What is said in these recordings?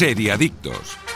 Seriadictos.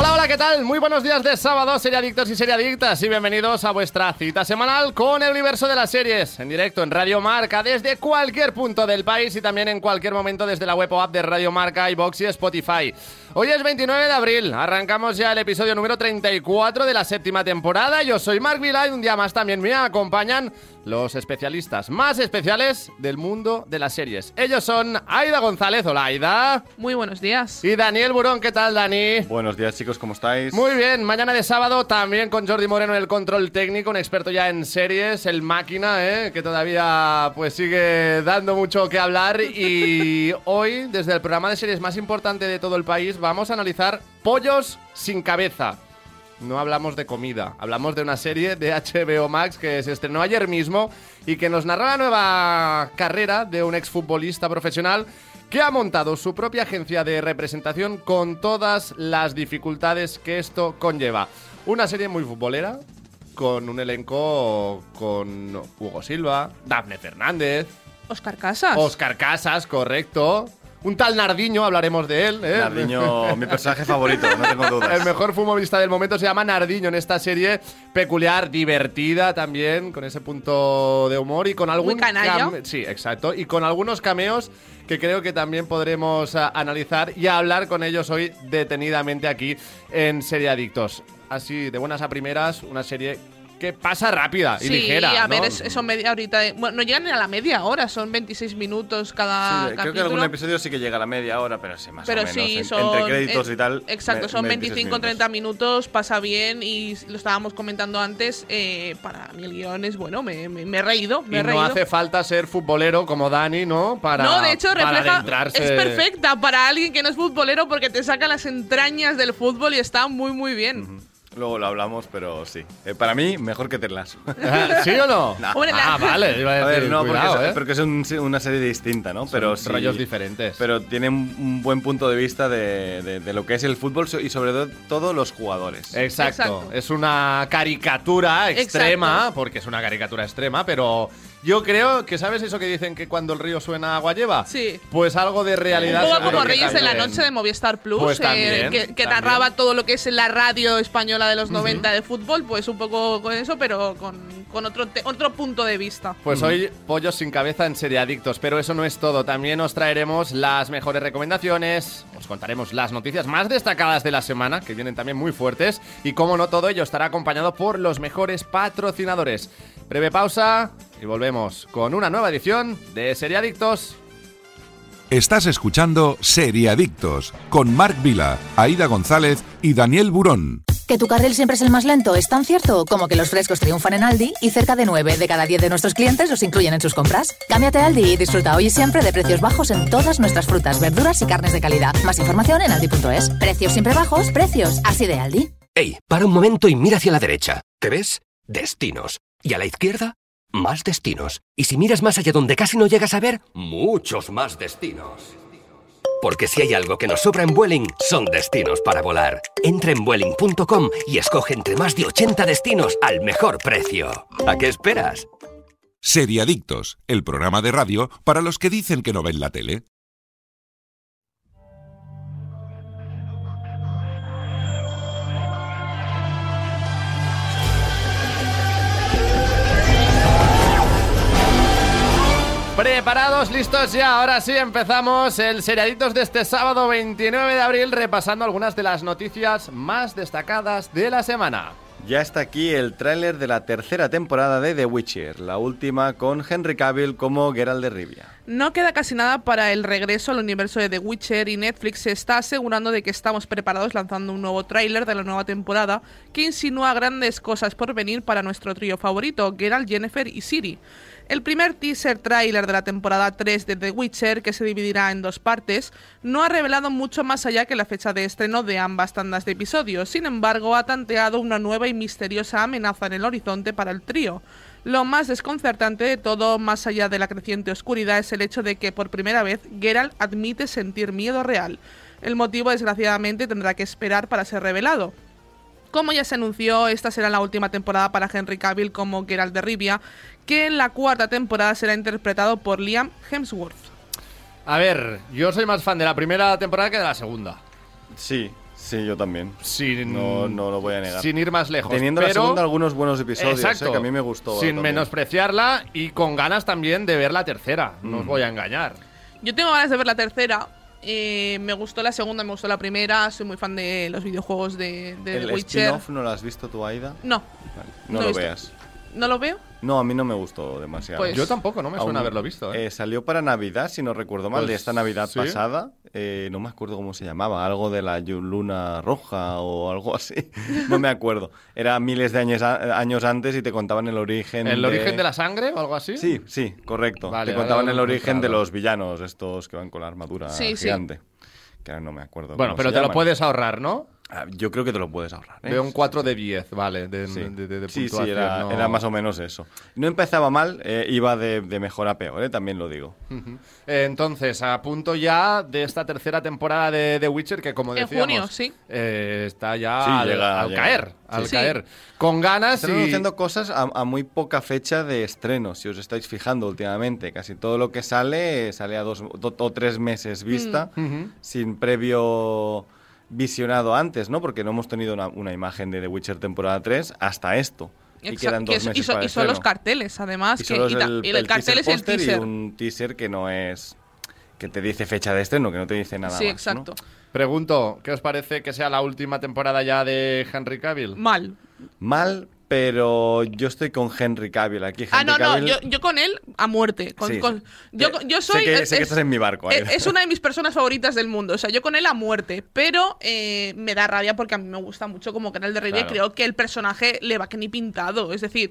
Hola, hola, ¿qué tal? Muy buenos días de sábado, seriadictos y seriadictas, y bienvenidos a vuestra cita semanal con el universo de las series, en directo en Radio Marca, desde cualquier punto del país y también en cualquier momento desde la web o app de Radio Marca, iBox y Spotify. Hoy es 29 de abril, arrancamos ya el episodio número 34 de la séptima temporada. Yo soy Mark Vila y un día más también me acompañan los especialistas más especiales del mundo de las series. Ellos son Aida González, hola Aida. Muy buenos días. Y Daniel Burón, ¿qué tal Dani? Buenos días chicos, ¿cómo estáis? Muy bien, mañana de sábado también con Jordi Moreno en el control técnico, un experto ya en series, el máquina, ¿eh? que todavía pues sigue dando mucho que hablar y hoy desde el programa de series más importante de todo el país vamos a analizar Pollos sin cabeza. No hablamos de comida, hablamos de una serie de HBO Max que se estrenó ayer mismo y que nos narra la nueva carrera de un exfutbolista profesional que ha montado su propia agencia de representación con todas las dificultades que esto conlleva. Una serie muy futbolera, con un elenco con Hugo Silva, Dafne Fernández, Oscar Casas. Oscar Casas, correcto. Un tal Nardiño, hablaremos de él. ¿eh? Nardiño, mi personaje favorito, no tengo dudas. El mejor futbolista del momento se llama Nardiño en esta serie peculiar, divertida también, con ese punto de humor y con algún Muy Sí, exacto. Y con algunos cameos que creo que también podremos ah, analizar y hablar con ellos hoy detenidamente aquí en Serie Adictos. Así, de buenas a primeras, una serie que pasa rápida y sí, ligera. a ver, ¿no? es, son media horita. de- bueno, no llegan ni a la media hora, son 26 minutos cada Sí, creo que capítulo. algún episodio sí que llega a la media hora, pero sí, más pero o menos. sí, En- son. entre créditos y tal. Exacto, me- son 26 25 o 30 minutos, pasa bien y lo estábamos comentando antes. eh, para mí el guion es bueno, me, me- me he reído. Me Y he no reído. hace falta ser futbolero como Dani, ¿no? Para, no, de hecho, para refleja. Es perfecta para alguien que no es futbolero porque te saca las entrañas del fútbol y está muy, muy bien. Luego lo hablamos, pero sí. Eh, para mí, mejor que Terlas. ¿Sí o no? No. Ah, vale. Iba a ver, no, cuidado, porque, es, ¿eh? porque es un- una serie distinta, ¿no? Pero sí- rollos diferentes. Pero tiene un, buen punto de vista de, de- de lo que es el fútbol y sobre todo todos los jugadores. Exacto. Exacto. Es una caricatura extrema, Exacto. porque es una caricatura extrema, pero yo creo que, ¿sabes eso que dicen que cuando el río suena agua lleva? Sí. Pues algo de realidad. Un poco seguro como que Reyes de la. Noche de Movistar Plus, Pues eh, que, que narraba todo lo que es la radio española de los 90 de fútbol, pues un poco con eso, pero con, con otro, te- otro punto de vista. Pues hoy pollos sin cabeza en Serie Adictos, pero eso no es todo. También os traeremos las mejores recomendaciones, os contaremos las noticias más destacadas de la semana, que vienen también muy fuertes, y como no todo ello estará acompañado por los mejores patrocinadores. Breve pausa y volvemos con una nueva edición de Serie Adictos. Estás escuchando Seriadictos con Marc Vila, Aida González y Daniel Burón. Que tu carril siempre es el más lento es tan cierto como que los frescos triunfan en Aldi y cerca de 9 de cada 10 de nuestros clientes los incluyen en sus compras. Cámbiate a Aldi y disfruta hoy y siempre de precios bajos en todas nuestras frutas, verduras y carnes de calidad. Más información en aldi.es. Precios siempre bajos, precios así de Aldi. Ey, para un momento y mira hacia la derecha. ¿Qué ves? Destinos. Y a la izquierda, más destinos. Y si miras más allá donde casi no llegas a ver, muchos más destinos. Porque si hay algo que nos sobra en Vueling, son destinos para volar. Entra en Vueling.com y escoge entre más de 80 destinos al mejor precio. ¿A qué esperas? Seriadictos, el programa de radio para los que dicen que no ven la tele. Preparados, listos ya. Ahora sí empezamos el seriaditos de este sábado 29 de abril repasando algunas de las noticias más destacadas de la semana. Ya está aquí el tráiler de la tercera temporada de The Witcher, la última con Henry Cavill como Geralt de Rivia. No queda casi nada para el regreso al universo de The Witcher y Netflix se está asegurando de que estamos preparados lanzando un nuevo tráiler de la nueva temporada que insinúa grandes cosas por venir para nuestro trío favorito, Geralt, Jennifer y Siri. El primer teaser tráiler de la temporada 3 de The Witcher, que se dividirá en dos partes, no ha revelado mucho más allá que la fecha de estreno de ambas tandas de episodios. Sin embargo, ha tanteado una nueva y misteriosa amenaza en el horizonte para el trío. Lo más desconcertante de todo, más allá de la creciente oscuridad, es el hecho de que por primera vez Geralt admite sentir miedo real. El motivo, desgraciadamente, tendrá que esperar para ser revelado. Como ya se anunció, esta será la última temporada para Henry Cavill como Geralt de Rivia, que en la cuarta temporada será interpretado por Liam Hemsworth. A ver, yo soy más fan de la primera temporada que de la segunda. Sí, sí, yo también. Sin, No, no lo voy a negar. Sin ir más lejos. Teniendo la pero- segunda algunos buenos episodios, eh, que a mí me gustó. Sin también. menospreciarla y con ganas también de ver la tercera. No Mm. os voy a engañar. Yo tengo ganas de ver la tercera. Eh, me gustó la segunda, me gustó la primera. Soy muy fan de los videojuegos de, de ¿El The Witcher. spin-off no lo has visto tú, Aida? No, Vale, No lo visto. veas. ¿no lo veo? No, a mí no me gustó demasiado. Pues- Yo tampoco, no me suena Aún- haberlo visto. ¿eh? eh, salió para Navidad, si no recuerdo mal, Pues, de esta Navidad sí. pasada. Eh, no me acuerdo cómo se llamaba, algo de la luna roja o algo así. No me acuerdo. Era miles de años, a- años antes y te contaban el origen. ¿El origen de la sangre o algo así? Sí, sí, correcto. Vale, te contaban el origen de los villanos, estos que van con la armadura Sí, sí. gigante. Que ahora no me acuerdo. Bueno, cómo pero se te lo puedes ahorrar, ¿no? Ah, Yo creo que te lo puedes ahorrar. ¿eh? Veo un 4 de 10, vale, de, Sí, de- de- de sí, sí, puntuación, era, no- era más o menos eso. No empezaba mal, eh, iba de, de mejor a peor, eh, también lo digo. Eh, Entonces, a punto ya de esta tercera temporada de The Witcher, que como En decíamos, junio, sí. eh, está ya Sí, al, llega- al llega. caer, al Sí. caer. Con ganas Están y... anunciando cosas a, a muy poca fecha de estreno, si os estáis fijando últimamente. Casi todo lo que sale sale a dos do- o tres meses vista, sin previo visionado antes, ¿no? Porque no hemos tenido una, una imagen de The Witcher temporada 3 hasta esto. Y Exacto, quedan que y, son, para y son los carteles, además. Y que, y el, y el el cartel es el teaser. y un teaser que no es... que te dice fecha de estreno, que no te dice nada Sí, más, ¿no? exacto. Pregunto, ¿qué os parece que sea la última temporada ya de Henry Cavill? Mal. Mal, pero yo estoy con Henry Cavill aquí. Ah, Henry no, no, Cavill- yo, yo con él a muerte. Con- Sí, con- yo, yo soy. sé que- es- sé que estás en mi barco, Es, es una de mis personas favoritas del mundo. O sea, yo con él a muerte. Pero eh, me da rabia porque a mí me gusta mucho como canal de Claro. creo que el personaje le va que ni pintado. Es decir.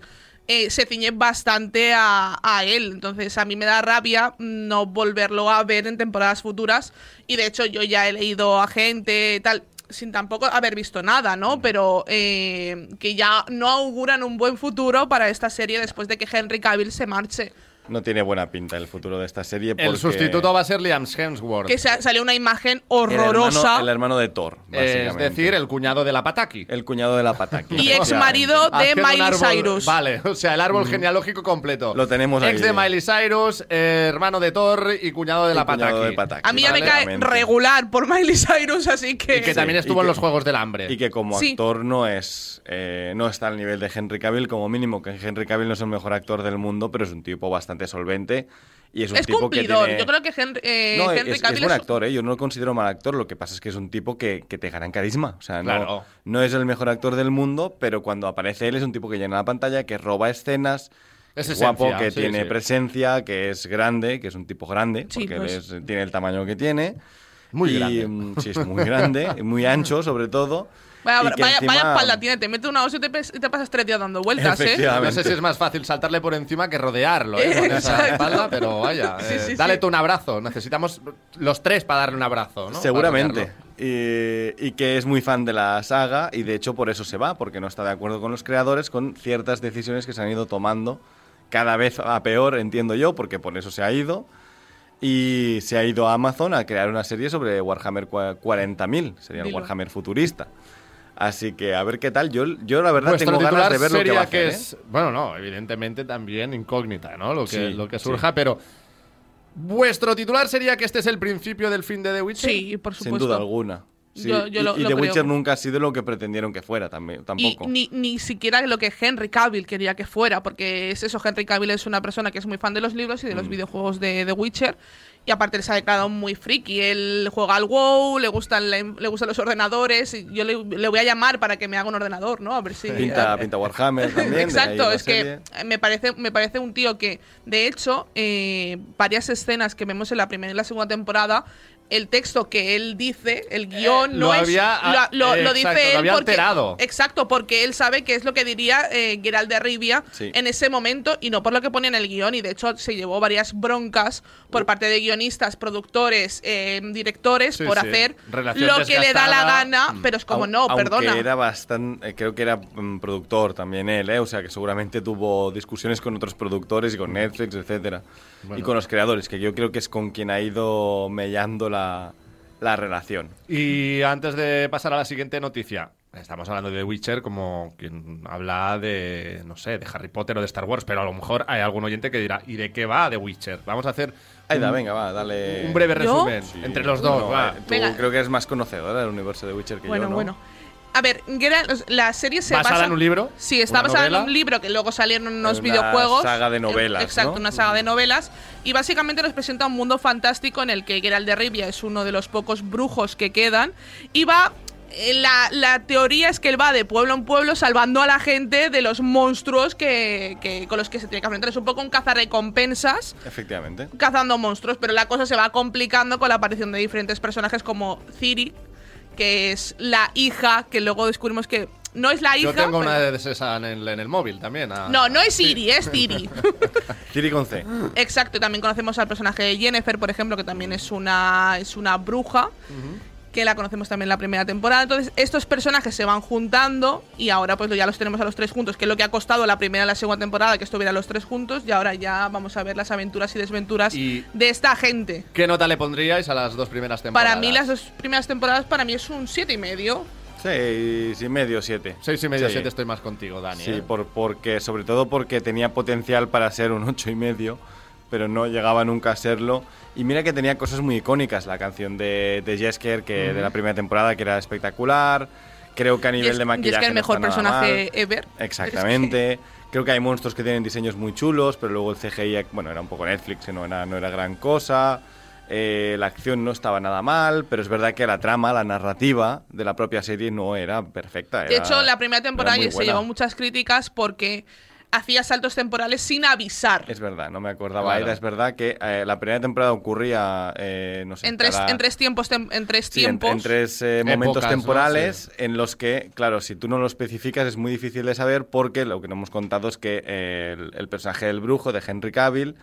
eh, se ciñe bastante a, a él. Entonces, a mí me da rabia no volverlo a ver en temporadas futuras. Y de hecho, yo ya he leído a gente tal, sin tampoco haber visto nada, Mm. ¿no? Pero eh, que ya no auguran un buen futuro para esta serie después de que Henry Cavill se marche. No tiene buena pinta el futuro de esta serie. El sustituto va a ser Liam Hemsworth. Que sa- salió una imagen el horrorosa. hermano, el hermano de Thor, es decir, el cuñado de la Pataki. El cuñado de la Pataki. Y ex marido de Miley árbol- Cyrus. Vale, o sea, el árbol genealógico completo. Lo tenemos Ex ahí. de Miley Cyrus, eh, hermano de Thor y cuñado de Y la cuñado Pataki. de Pataki. A mí ya me cae regular por Miley Cyrus, así que. Y que Sí, también estuvo en los Juegos del Hambre. Y que como Sí. actor no es eh, no está al nivel de Henry Cavill, como mínimo, que Henry Cavill no es el mejor actor del mundo, pero es un tipo bastante solvente y es un es tipo cumplidor. que tiene... Yo creo que Henry, eh, No, Henry es, es Cavill buen actor, ¿eh? yo no lo considero mal actor, lo que pasa es que es un tipo que, que te gana en carisma. O sea, no, Claro. no es el mejor actor del mundo, pero cuando aparece él es un tipo que llena la pantalla, que roba escenas, Es guapo, esencia, que sí, tiene sí. presencia, que es grande, que es un tipo grande, Sí, porque pues. tiene el tamaño que tiene. Muy Y, grande. mm, Sí, es muy grande, muy ancho sobre todo. Vaya, vaya, vaya encima- espalda tiene, te mete una hostia y te, te pasas tres días dando vueltas, ¿eh? No sé si es más fácil saltarle por encima que rodearlo ¿eh? con esa espalda, pero vaya, Sí, eh, sí, dale sí. tú un abrazo. Necesitamos los tres para darle un abrazo, ¿no? Seguramente. Y, y que es muy fan de la saga y de hecho por eso se va, porque no está de acuerdo con los creadores con ciertas decisiones que se han ido tomando cada vez a peor, entiendo yo, porque por eso se ha ido. Y se ha ido a Amazon a crear una serie sobre Warhammer cua- 40.000, sería el. Warhammer futurista. Así que a ver qué tal. Yo, yo la verdad Vuestro tengo ganas de ver lo que va a hacer. que ¿eh? bueno, no, evidentemente también incógnita, ¿no? Lo que, Sí, lo que sí. surja, pero vuestro titular sería que este es el principio del fin de The Witcher. Sí, por Sin supuesto. duda alguna. Sí, Yo- yo y lo- y lo The creo. Witcher nunca ha sido lo que pretendieron que fuera también, Y tampoco. ni, ni siquiera lo que Henry Cavill quería que fuera, porque es eso, Henry Cavill es una persona que es muy fan de los libros y de los Mm. videojuegos de The Witcher, y aparte él se ha declarado muy friki, él juega al WoW, le gustan, le, le gustan los ordenadores, y yo le, le voy a llamar para que me haga un ordenador, ¿no? A ver si... Pinta, pinta Warhammer también. Exacto, es serie. que me parece, me parece un tío que, de hecho, eh, varias escenas que vemos en la primera y la segunda temporada, el texto que él dice, el guion, Eh, no lo es. había, lo, lo- eh, lo exacto, dice lo él había porque. alterado. Exacto, porque él sabe qué es lo que diría eh, Geralt de Rivia Sí. en ese momento y no por lo que ponía en el guion. Y de hecho, se llevó varias broncas por parte de guionistas, productores, eh, directores Sí, por sí. hacer Relación lo que le da la gana, pero es como no, aunque perdona. era bastante, creo que era mm, productor también él, ¿eh? o sea que seguramente tuvo discusiones con otros productores y con Netflix, etcétera, y con los creadores, que yo creo que es con quien ha ido mellando la, la relación. Y antes de pasar a la siguiente noticia, Estamos hablando de The Witcher como quien habla de, no sé, de Harry Potter o de Star Wars, pero a lo mejor hay algún oyente que dirá, ¿y de qué va The Witcher? Vamos a hacer Aida, venga, va, dale. un breve resumen entre los dos. Bueno, va. eh, Tú Venga. creo que eres más conocedora del universo de Witcher que bueno, yo, ¿no? bueno. A ver, Geralt- la serie se ¿Basada basa en un libro? Sí, está ¿Una basada en un libro que luego salieron unos Una videojuegos. saga de novelas, Exacto, ¿no? una saga de novelas. Y básicamente nos presenta un mundo fantástico en el que Geralt de Rivia es uno de los pocos brujos que quedan. Y va. eh, La, la teoría es que él va de pueblo en pueblo salvando a la gente de los monstruos que, que- con los que se tiene que enfrentar. Es un poco un cazarrecompensas Efectivamente. cazando monstruos, pero la cosa se va complicando con la aparición de diferentes personajes como Ciri, que es la hija, que luego descubrimos que no es la hija. Yo tengo pero- una de esas en el, en el móvil también. No, no es Ciri, es Ciri. Ciri con C. Exacto, y también conocemos al personaje de Jennifer, por ejemplo, que también es una, es una bruja. Que la conocemos también en la primera temporada. Entonces, estos personajes se van juntando y ahora pues ya los tenemos a los tres juntos, que es lo que ha costado la primera y la segunda temporada que estuvieran los tres juntos. Y ahora ya vamos a ver las aventuras y desventuras Y- de esta gente. ¿Qué nota le pondríais a las dos primeras temporadas? Para mí las dos primeras temporadas para mí es un siete y medio. Seis y medio, siete. Seis y medio, Sí. siete estoy más contigo, Dani. Sí, ¿eh? por, porque, sobre todo porque tenía potencial para ser un ocho y medio, pero no llegaba nunca a serlo. Y mira que tenía cosas muy icónicas, la canción de, de Jesker, que de la primera temporada, que era espectacular. Creo que a nivel es, de maquillaje es que el no mejor nada personaje mal. ever. Exactamente. Creo que hay monstruos que tienen diseños muy chulos, pero luego el CGI, bueno, era un poco Netflix, no era, no era gran cosa. Eh, la acción no estaba nada mal, pero es verdad que la trama, la narrativa de la propia serie no era perfecta. De hecho, la primera era temporada se llevó muchas críticas porque hacía saltos temporales sin avisar. Es verdad, no me acordaba. Claro. Es verdad que eh, la primera temporada ocurría, eh, no sé, en, tres, cada- en tres tiempos. tem- en tres Sí, tiempos. en, tres eh, momentos Épocas, ¿no? temporales en los que, claro, si tú no lo especificas es muy difícil de saber porque lo que no hemos contado es que eh, el, el personaje del brujo de Henry Cavill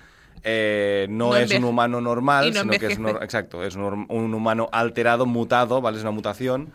eh, no, No es un humano normal, no sino que es un, exacto, es un, un humano alterado, mutado, ¿vale? Es una mutación,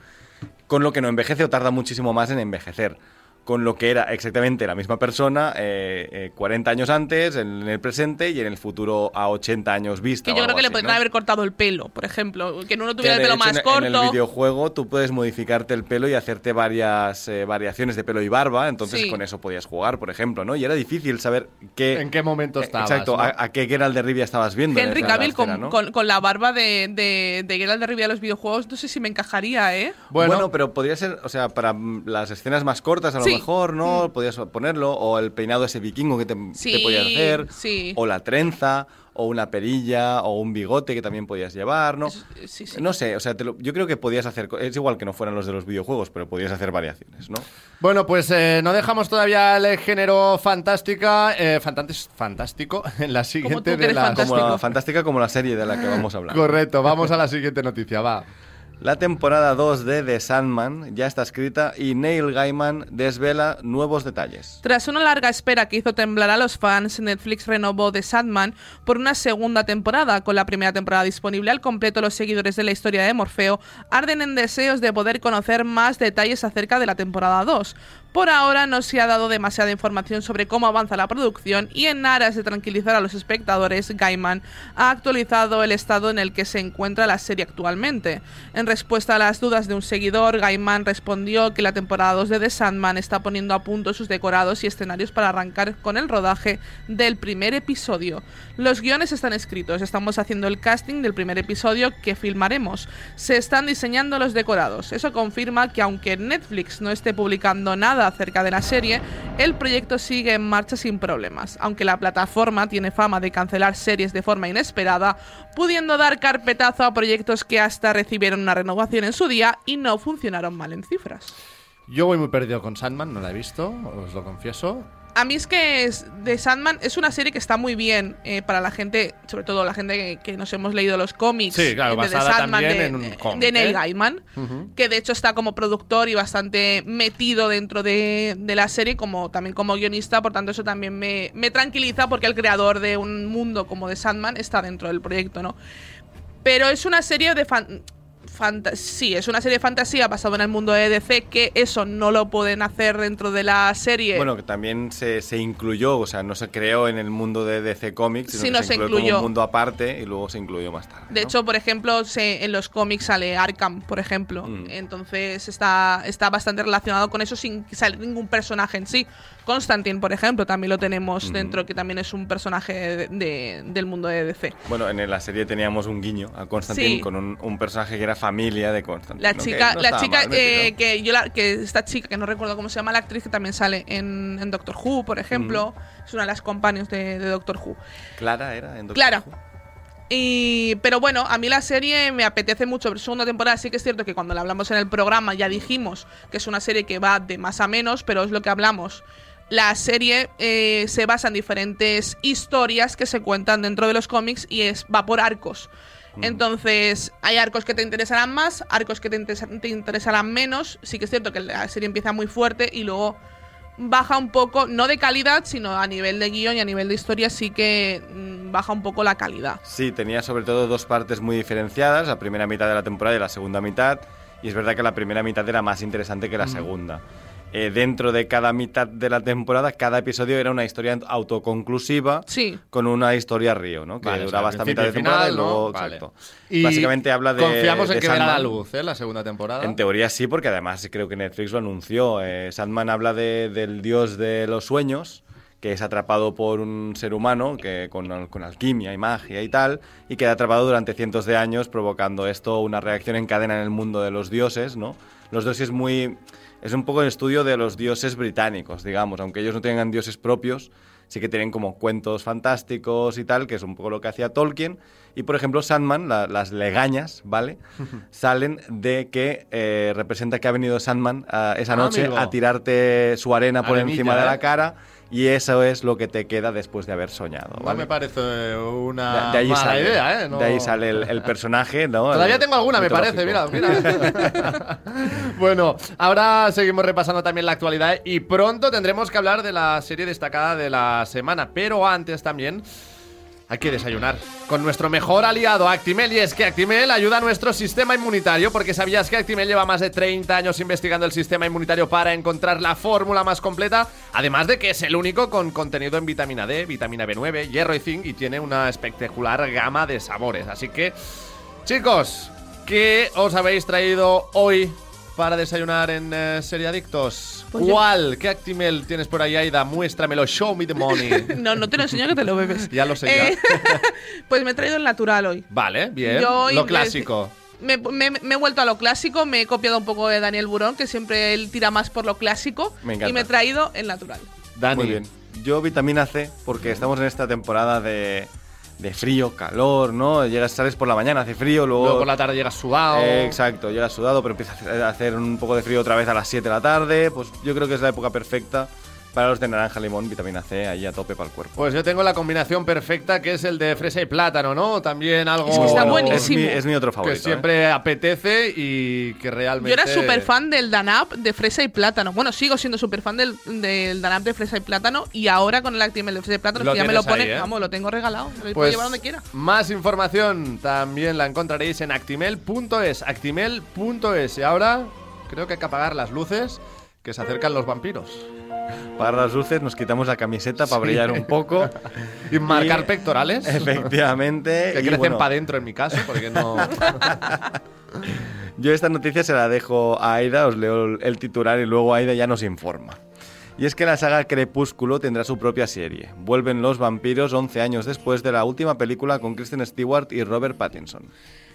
con lo que no envejece o tarda muchísimo más en envejecer. Con lo que era exactamente la misma persona eh, eh, 40 años antes, en el presente y en el futuro a 80 años vista. que o yo creo algo que le podrían ¿no? haber cortado el pelo, por ejemplo. Que en uno Que, tuviera el pelo más en- corto. En el videojuego tú puedes modificarte el pelo y hacerte varias eh, variaciones de pelo y barba, entonces Sí. con eso podías jugar, por ejemplo, ¿no? Y era difícil saber qué... ¿En qué momento eh, estabas? Exacto, ¿no? a, a qué Geralt de Rivia estabas viendo. en Henry Cavill con, ¿no? con- con la barba de, de, de Geralt de Rivia de los videojuegos, no sé si me encajaría, ¿eh? Bueno, Bueno, pero podría ser, o sea, para mm, las escenas más cortas a lo Sí. Mm. mejor, ¿no? Podías ponerlo, o el peinado ese vikingo que te, Sí, te podías hacer, sí. o la trenza, o una perilla, o un bigote que también podías llevar, ¿no? Es- sí, sí. No sé, o sea, te lo- yo creo que podías hacer, es igual que no fueran los de los videojuegos, pero podías hacer variaciones, ¿no? Bueno, pues eh, no dejamos todavía el género fantástica, eh, fantantes- fantástico en la siguiente tú de las... Como la, fantástica como la serie de la que vamos a hablar. Correcto, vamos a la siguiente noticia, va. La temporada 2 de The Sandman ya está escrita y Neil Gaiman desvela nuevos detalles. Tras una larga espera que hizo temblar a los fans, Netflix renovó The Sandman por una segunda temporada. Con la primera temporada disponible al completo, los seguidores de la historia de Morfeo arden en deseos de poder conocer más detalles acerca de la temporada 2. Por ahora no se ha dado demasiada información sobre cómo avanza la producción y en aras de tranquilizar a los espectadores, Gaiman ha actualizado el estado en el que se encuentra la serie actualmente. En respuesta a las dudas de un seguidor, Gaiman respondió que la temporada 2 de The Sandman está poniendo a punto sus decorados y escenarios para arrancar con el rodaje del primer episodio. Los guiones están escritos, estamos haciendo el casting del primer episodio que filmaremos. Se están diseñando los decorados. Eso confirma que aunque Netflix no esté publicando nada acerca de la serie, el proyecto sigue en marcha sin problemas. Aunque la plataforma tiene fama de cancelar series de forma inesperada, pudiendo dar carpetazo a proyectos que hasta recibieron una renovación en su día y no funcionaron mal en cifras. Yo voy muy perdido con Sandman, no la he visto, os lo confieso. A mí es que es, The Sandman es una serie que está muy bien eh, para la gente, sobre todo la gente que, que nos hemos leído los cómics Sí, claro, eh, de The Sandman de, en un de- cómic, de Neil ¿eh? Gaiman, que de hecho está como productor y bastante metido dentro de, de la serie, como también como guionista, por tanto eso también me, me tranquiliza porque el creador de un mundo como The Sandman está dentro del proyecto, ¿no? Pero es una serie de fan- fanta- sí, es una serie de fantasía basada en el mundo de DC, que eso no lo pueden hacer dentro de la serie. Bueno, que también se, se incluyó, o sea, no se creó en el mundo de DC Comics, sino que se, incluyó como un mundo aparte y luego se incluyó más tarde. De ¿no? hecho, por ejemplo, se- en los cómics sale Arkham, por ejemplo. Mm. Entonces está, está bastante relacionado con eso sin salir ningún personaje en sí. Constantine, por ejemplo, también lo tenemos dentro, que también es un personaje de- de- del mundo de DC. Bueno, en la serie teníamos un guiño a Constantine Sí. con un, un personaje que era familia de Constantine. La chica, no la chica mal eh, que yo la, que esta chica que no recuerdo cómo se llama la actriz que también sale en, en Doctor Who, por ejemplo, es una de las companions de, de Doctor Who. Clara era en Doctor Clara. Who. Y, pero bueno, a mí la serie me apetece mucho ver segunda temporada. Sí que es cierto que cuando la hablamos en el programa ya dijimos que es una serie que va de más a menos, pero es lo que hablamos. La serie eh, se basa en diferentes historias que se cuentan dentro de los cómics y es va por arcos. Entonces, hay arcos que te interesarán más, arcos que te, interesa- te interesarán menos. Sí que es cierto que la serie empieza muy fuerte y luego baja un poco, no de calidad, sino a nivel de guion y a nivel de historia sí que mm, baja un poco la calidad. Sí, tenía sobre todo dos partes muy diferenciadas, la primera mitad de la temporada y la segunda mitad, y es verdad que la primera mitad era más interesante que la segunda. Eh, dentro de cada mitad de la temporada, cada episodio era una historia autoconclusiva Sí. con una historia río, ¿no? Que Vale, o sea, duraba hasta mitad de temporada final, y luego, ¿no? Vale. exacto. Y Básicamente habla de Confiamos en de que verá la luz, ¿eh? La segunda temporada. En teoría sí, porque además creo que Netflix lo anunció. Eh, Sandman habla de- del dios de los sueños, que es atrapado por un ser humano que con, con alquimia y magia y tal, y queda atrapado durante cientos de años, provocando esto una reacción en cadena en el mundo de los dioses, ¿no? Los dioses muy... Es un poco el estudio de los dioses británicos, digamos, aunque ellos no tengan dioses propios, sí que tienen como cuentos fantásticos y tal, que es un poco lo que hacía Tolkien. Y por ejemplo, Sandman, la- las legañas, ¿vale? Salen de que eh, representa que ha venido Sandman ah, esa Ah, noche amigo. a tirarte su arena por Arenilla, encima de ¿eh? la cara. Y eso es lo que te queda después de haber soñado. Me parece una de, de ahí mala sale, idea, ¿eh? No- De ahí sale el, el personaje, ¿no? Todavía El tengo alguna, me parece, mira, mira. bueno, ahora seguimos repasando también la actualidad y pronto tendremos que hablar de la serie destacada de la semana, pero antes también hay que desayunar con nuestro mejor aliado Actimel y es que Actimel ayuda a nuestro sistema inmunitario porque sabías que Actimel lleva más de 30 años investigando el sistema inmunitario para encontrar la fórmula más completa, además de que es el único con contenido en vitamina D, vitamina B9, hierro y zinc y tiene una espectacular gama de sabores, así que Chicos, ¿qué os habéis traído hoy para desayunar en eh, Seriadictos? Pues yo- ¿Cuál? ¿Qué Actimel tienes por ahí, Aida? Muéstramelo, show me the money. No, no te lo enseño que te lo bebes. Ya lo sé, ya. Eh, pues me he traído el natural hoy. vale, bien. Yo Lo clásico. Me, me- me he vuelto a lo clásico, me he copiado un poco de Daniel Burón, que siempre él tira más por lo clásico. Me encanta. y me he traído el natural. Dani. Muy bien. Yo vitamina C, porque estamos en esta temporada de, de frío, calor, ¿no? Llegas, sales por la mañana, hace frío, luego... Luego por la tarde llegas sudado. Eh, exacto, llegas sudado, pero empieza a hacer- un poco de frío otra vez a las 7 de la tarde. Pues yo creo que es la época perfecta para los de naranja, limón, vitamina C, ahí a tope para el cuerpo. Pues yo tengo la combinación perfecta que es el de fresa y plátano, ¿no? También algo Es que está Bueno, buenísimo. Es mi, es mi otro que favorito. ¿eh? siempre apetece y que realmente... Yo era súper fan del Danap de fresa y plátano. Bueno, sigo siendo súper fan del, del Danap de fresa y plátano. Y ahora con el Actimel de fresa y plátano, Lo que ya me lo pone, ¿eh? vamos, lo tengo regalado. Me lo puedo Pues llevar donde quiera. más información también la encontraréis en actimel.es, actimel.es. Y ahora creo que hay que apagar las luces que se acercan los vampiros. Para las luces nos quitamos la camiseta para brillar un poco. Y marcar Y- pectorales. Efectivamente. Que y crecen bueno, para adentro en mi caso, porque no... Yo esta noticia se la dejo a Aida, os leo el- el titular y luego Aida ya nos informa. Y es que la saga Crepúsculo tendrá su propia serie. Vuelven los vampiros 11 años después de la última película con Kristen Stewart y Robert Pattinson.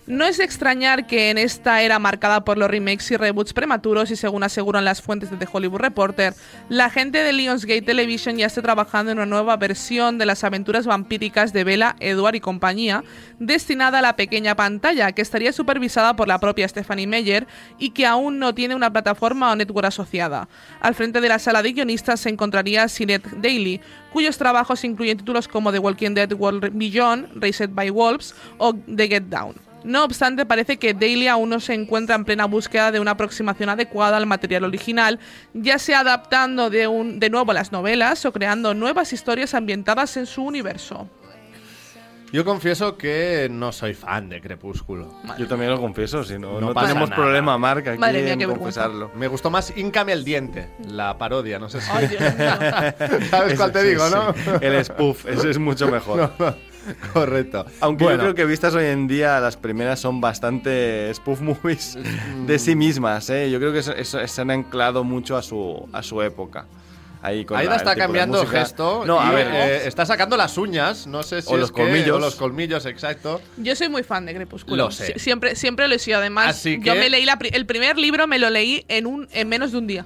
No es de extrañar que en esta era marcada por los remakes y reboots prematuros y según aseguran las fuentes de The Hollywood Reporter, la gente de Lionsgate Television ya está trabajando en una nueva versión de las aventuras vampíricas de Bella, Edward y compañía, destinada a la pequeña pantalla, que estaría supervisada por la propia Stephanie Meyer y que aún no tiene una plataforma o network asociada. Al frente de la sala de guionistas se encontraría Sinet Daly, cuyos trabajos incluyen títulos como The Walking Dead World Beyond, Raised by Wolves o The Get Down. No obstante, parece que Daly aún no se encuentra en plena búsqueda de una aproximación adecuada al material original, ya sea adaptando de, un, de nuevo las novelas o creando nuevas historias ambientadas en su universo. Yo confieso que no soy fan de Crepúsculo. Yo también lo confieso, si no, No no, tenemos nada. problema, Marc, aquí Madre mía, en confesarlo. Me gustó más Íncame el diente, la parodia, no sé si. Ay, Dios mío. ¿Sabes cuál te Sí, digo, sí. no? El spoof, eso es mucho mejor. Correcto. Aunque Bueno, yo creo que vistas hoy en día, las primeras son bastante spoof movies de sí mismas, ¿eh? Yo creo que eso- eso- se han anclado mucho a su, a su época. Ahí con Aida la- está de cambiando música. gesto. No, a y, ver, eh, está sacando las uñas. No sé si O es los que- colmillos. o los colmillos, exacto. Yo soy muy fan de Crepúsculo. Lo sé. Sie- Siempre, siempre lo he sido. Además, Así yo me leí la pri- el primer libro, me lo leí en un en menos de un día.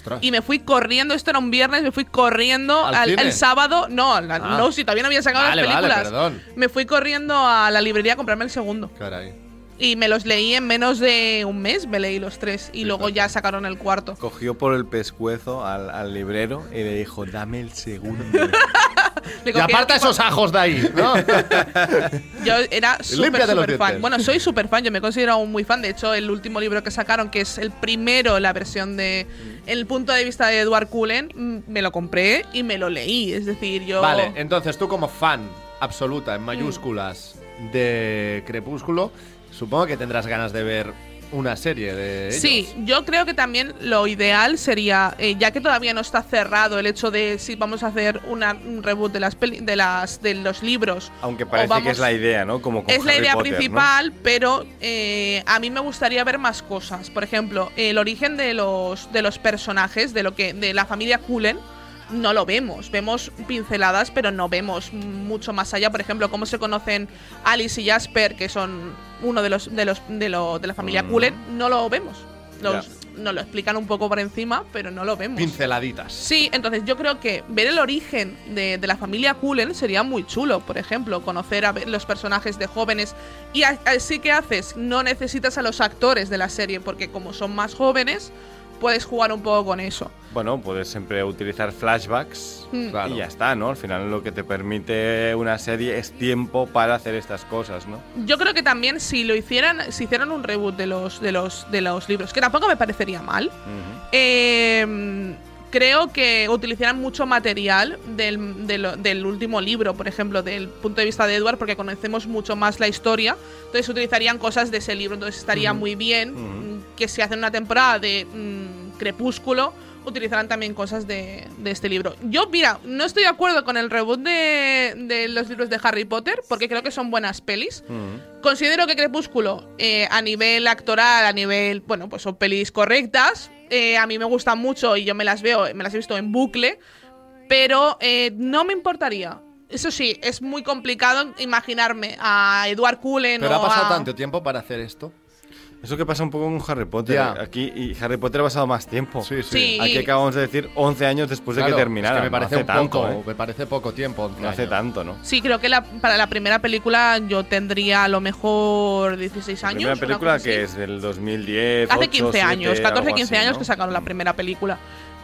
Ostras. Y me fui corriendo, esto era un viernes, me fui corriendo ¿Al el sábado. No, Ah. no, si todavía no habían sacado Vale, las películas. Me fui corriendo a la librería a comprarme el segundo. Caray. Y me los leí en menos de un mes, me leí los tres. Y luego ya sacaron el cuarto. cogió por el pescuezo al, al librero y le dijo, dame el segundo. Le Y aparta esos ajos de ahí, ¿no? Yo era súper, fan. Bueno, soy súper fan, yo me considero un muy fan. De hecho, el último libro que sacaron, que es el primero, la versión de. El punto de vista de Edward Cullen, mm, me lo compré y me lo leí. Es decir, yo. Vale, entonces tú como fan absoluta, en mayúsculas, de Crepúsculo, supongo que tendrás ganas de ver una serie de ellos. Sí, yo creo que también lo ideal sería, eh, ya que todavía no está cerrado el hecho de si vamos a hacer una, un reboot de las, peli- de las de los libros. Aunque parece vamos- que es la idea, ¿no? Como con Es la idea Potter, ¿no? principal, pero eh, a mí me gustaría ver más cosas. Por ejemplo, el origen de los, de los personajes, de lo que de la familia Cullen, no lo vemos. Vemos pinceladas, pero no vemos mucho más allá. Por ejemplo, cómo se conocen Alice y Jasper, que son uno de los de los de, lo- de la familia Mm. Cullen, no lo vemos. Los- Ya. nos lo explican un poco por encima, pero no lo vemos. Pinceladitas. Sí, entonces yo creo que ver el origen de, de la familia Cullen sería muy chulo, por ejemplo, conocer a los personajes de jóvenes. Y así que haces, no necesitas a los actores de la serie, porque como son más jóvenes, puedes jugar un poco con eso. Bueno, puedes siempre utilizar flashbacks Mm. Claro. y ya está, ¿no? Al final lo que te permite una serie es tiempo para hacer estas cosas, ¿no? Yo creo que también si lo hicieran, si hicieran un reboot de los, de los, de los libros, que tampoco me parecería mal. Eh, creo que utilizaran mucho material del, del- del último libro, por ejemplo, del punto de vista de Edward, porque conocemos mucho más la historia. Entonces utilizarían cosas de ese libro. Entonces estaría muy bien mm, que si hacen una temporada de mm, Crepúsculo, utilizarán también cosas de, de este libro. Yo, mira, no estoy de acuerdo con el reboot de, de los libros de Harry Potter, porque creo que son buenas pelis. Considero que Crepúsculo, eh, a nivel actoral, a nivel. Bueno, pues son pelis correctas. Eh, a mí me gustan mucho y yo me las veo, me las he visto en bucle. Pero eh, no me importaría. Eso sí, es muy complicado imaginarme a Edward Cullen Pero o ha pasado a- tanto tiempo para hacer esto. Eso que pasa un poco con Harry Potter. Ya. Aquí y Harry Potter ha pasado más tiempo. Sí, Sí. Aquí acabamos de decir 11 años después de que terminara. es que me No parece hace un tanto, poco, ¿eh? me parece poco tiempo. 11 No hace años. tanto, ¿no? Sí, creo que la- para la primera película yo tendría a lo mejor 16 La años. primera una película que así. es del 2010. Hace 8, 15 años, 7, 14, algo 15 así, años ¿no? que sacaron la primera película.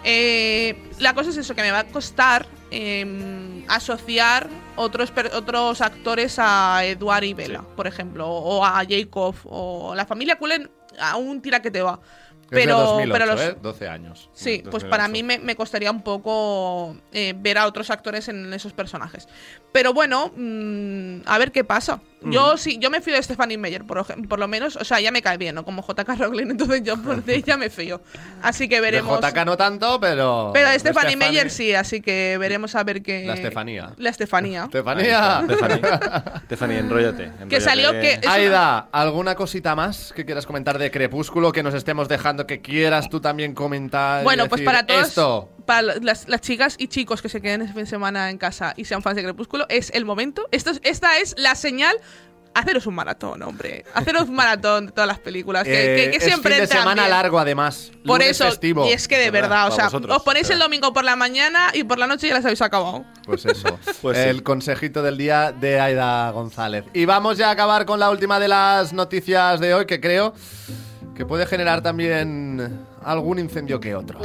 Eh, la cosa es eso, que me va a costar eh, asociar otros, otros actores a Edward y Bella, por ejemplo, o a Jacob, o la familia Cullen, aún tira que te va. Es de Pero, 2008, pero los, ¿eh? 12 años. Sí, pues 2008. para mí me, me costaría un poco eh, ver a otros actores en esos personajes. Pero bueno, mm, a ver qué pasa. Yo sí, yo me fío de Stephanie Meyer, por, por lo menos, o sea, ya me cae bien, ¿no? Como JK Rowling, entonces yo por de ella me fío. Así que De veremos. JK no tanto, pero. Pero de de Stephanie Stephanie- Meyer sí, así que veremos a ver qué. La Estefanía. La Estefanía. Estefanía. Stephanie, Stephanie, enróllate. Que salió enróllate. que- Aida, ¿alguna cosita más que quieras comentar de Crepúsculo que nos estemos dejando que quieras tú también comentar? Bueno, pues para todos, Esto. para las, las chicas y chicos que se queden este fin de semana en casa y sean fans de Crepúsculo, es el momento. Esto es- esta es la señal. Haceros un maratón, hombre. Haceros un maratón de todas las películas. Que, Eh, que- que es siempre fin de semana bien. largo, además. Por eso, festivo. y es que de ¿Verdad? verdad, o sea, vosotros, os ponéis el domingo por la mañana y por la noche ya las habéis acabado. Pues eso. Pues sí. el consejito del día de Aida González. Y vamos ya a acabar con la última de las noticias de hoy, que creo que puede generar también algún incendio que otro.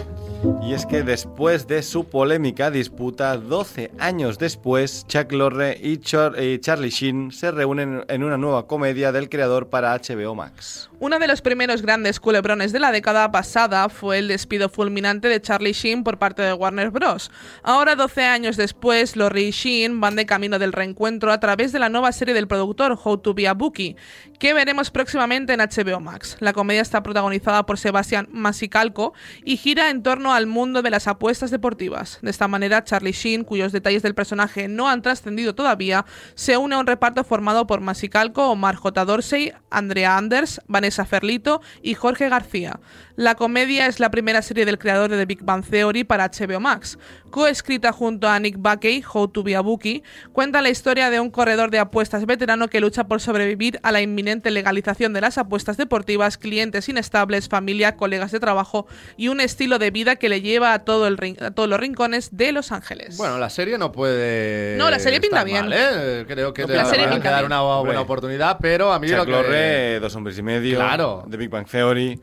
Y es que después de su polémica disputa, 12 años después, Chuck Lorre y, y Charlie Sheen se reúnen en una nueva comedia del creador para HBO Max. Uno de los primeros grandes culebrones de la década pasada fue el despido fulminante de Charlie Sheen por parte de Warner Bros. Ahora, 12 años después, Laurie y Sheen van de camino del reencuentro a través de la nueva serie del productor How to Be a Bookie, que veremos próximamente en HBO Max. La comedia está protagonizada por Sebastián Masicalco y gira en torno al mundo de las apuestas deportivas. De esta manera, Charlie Sheen, cuyos detalles del personaje no han trascendido todavía, se une a un reparto formado por Masicalco, Omar J. Dorsey, Andrea Anders, Vanessa Ferlito y Jorge García. La comedia es la primera serie del creador de The Big Bang Theory para HBO Max. Coescrita junto a Nick Bakey, How to Be a Bookie, cuenta la historia de un corredor de apuestas veterano que lucha por sobrevivir a la inminente legalización de las apuestas deportivas, clientes inestables, familia, colegas de trabajo y un estilo de vida que le lleva a, todo el rin- a todos los rincones de Los Ángeles. Bueno, la serie no puede. No, la serie pinta bien. mal, ¿eh? Creo que No, te la la serie van a pinta dar una buena oportunidad, pero a mí lo que. Lorre, Dos Hombres y Medio, Claro. The Big Bang Theory,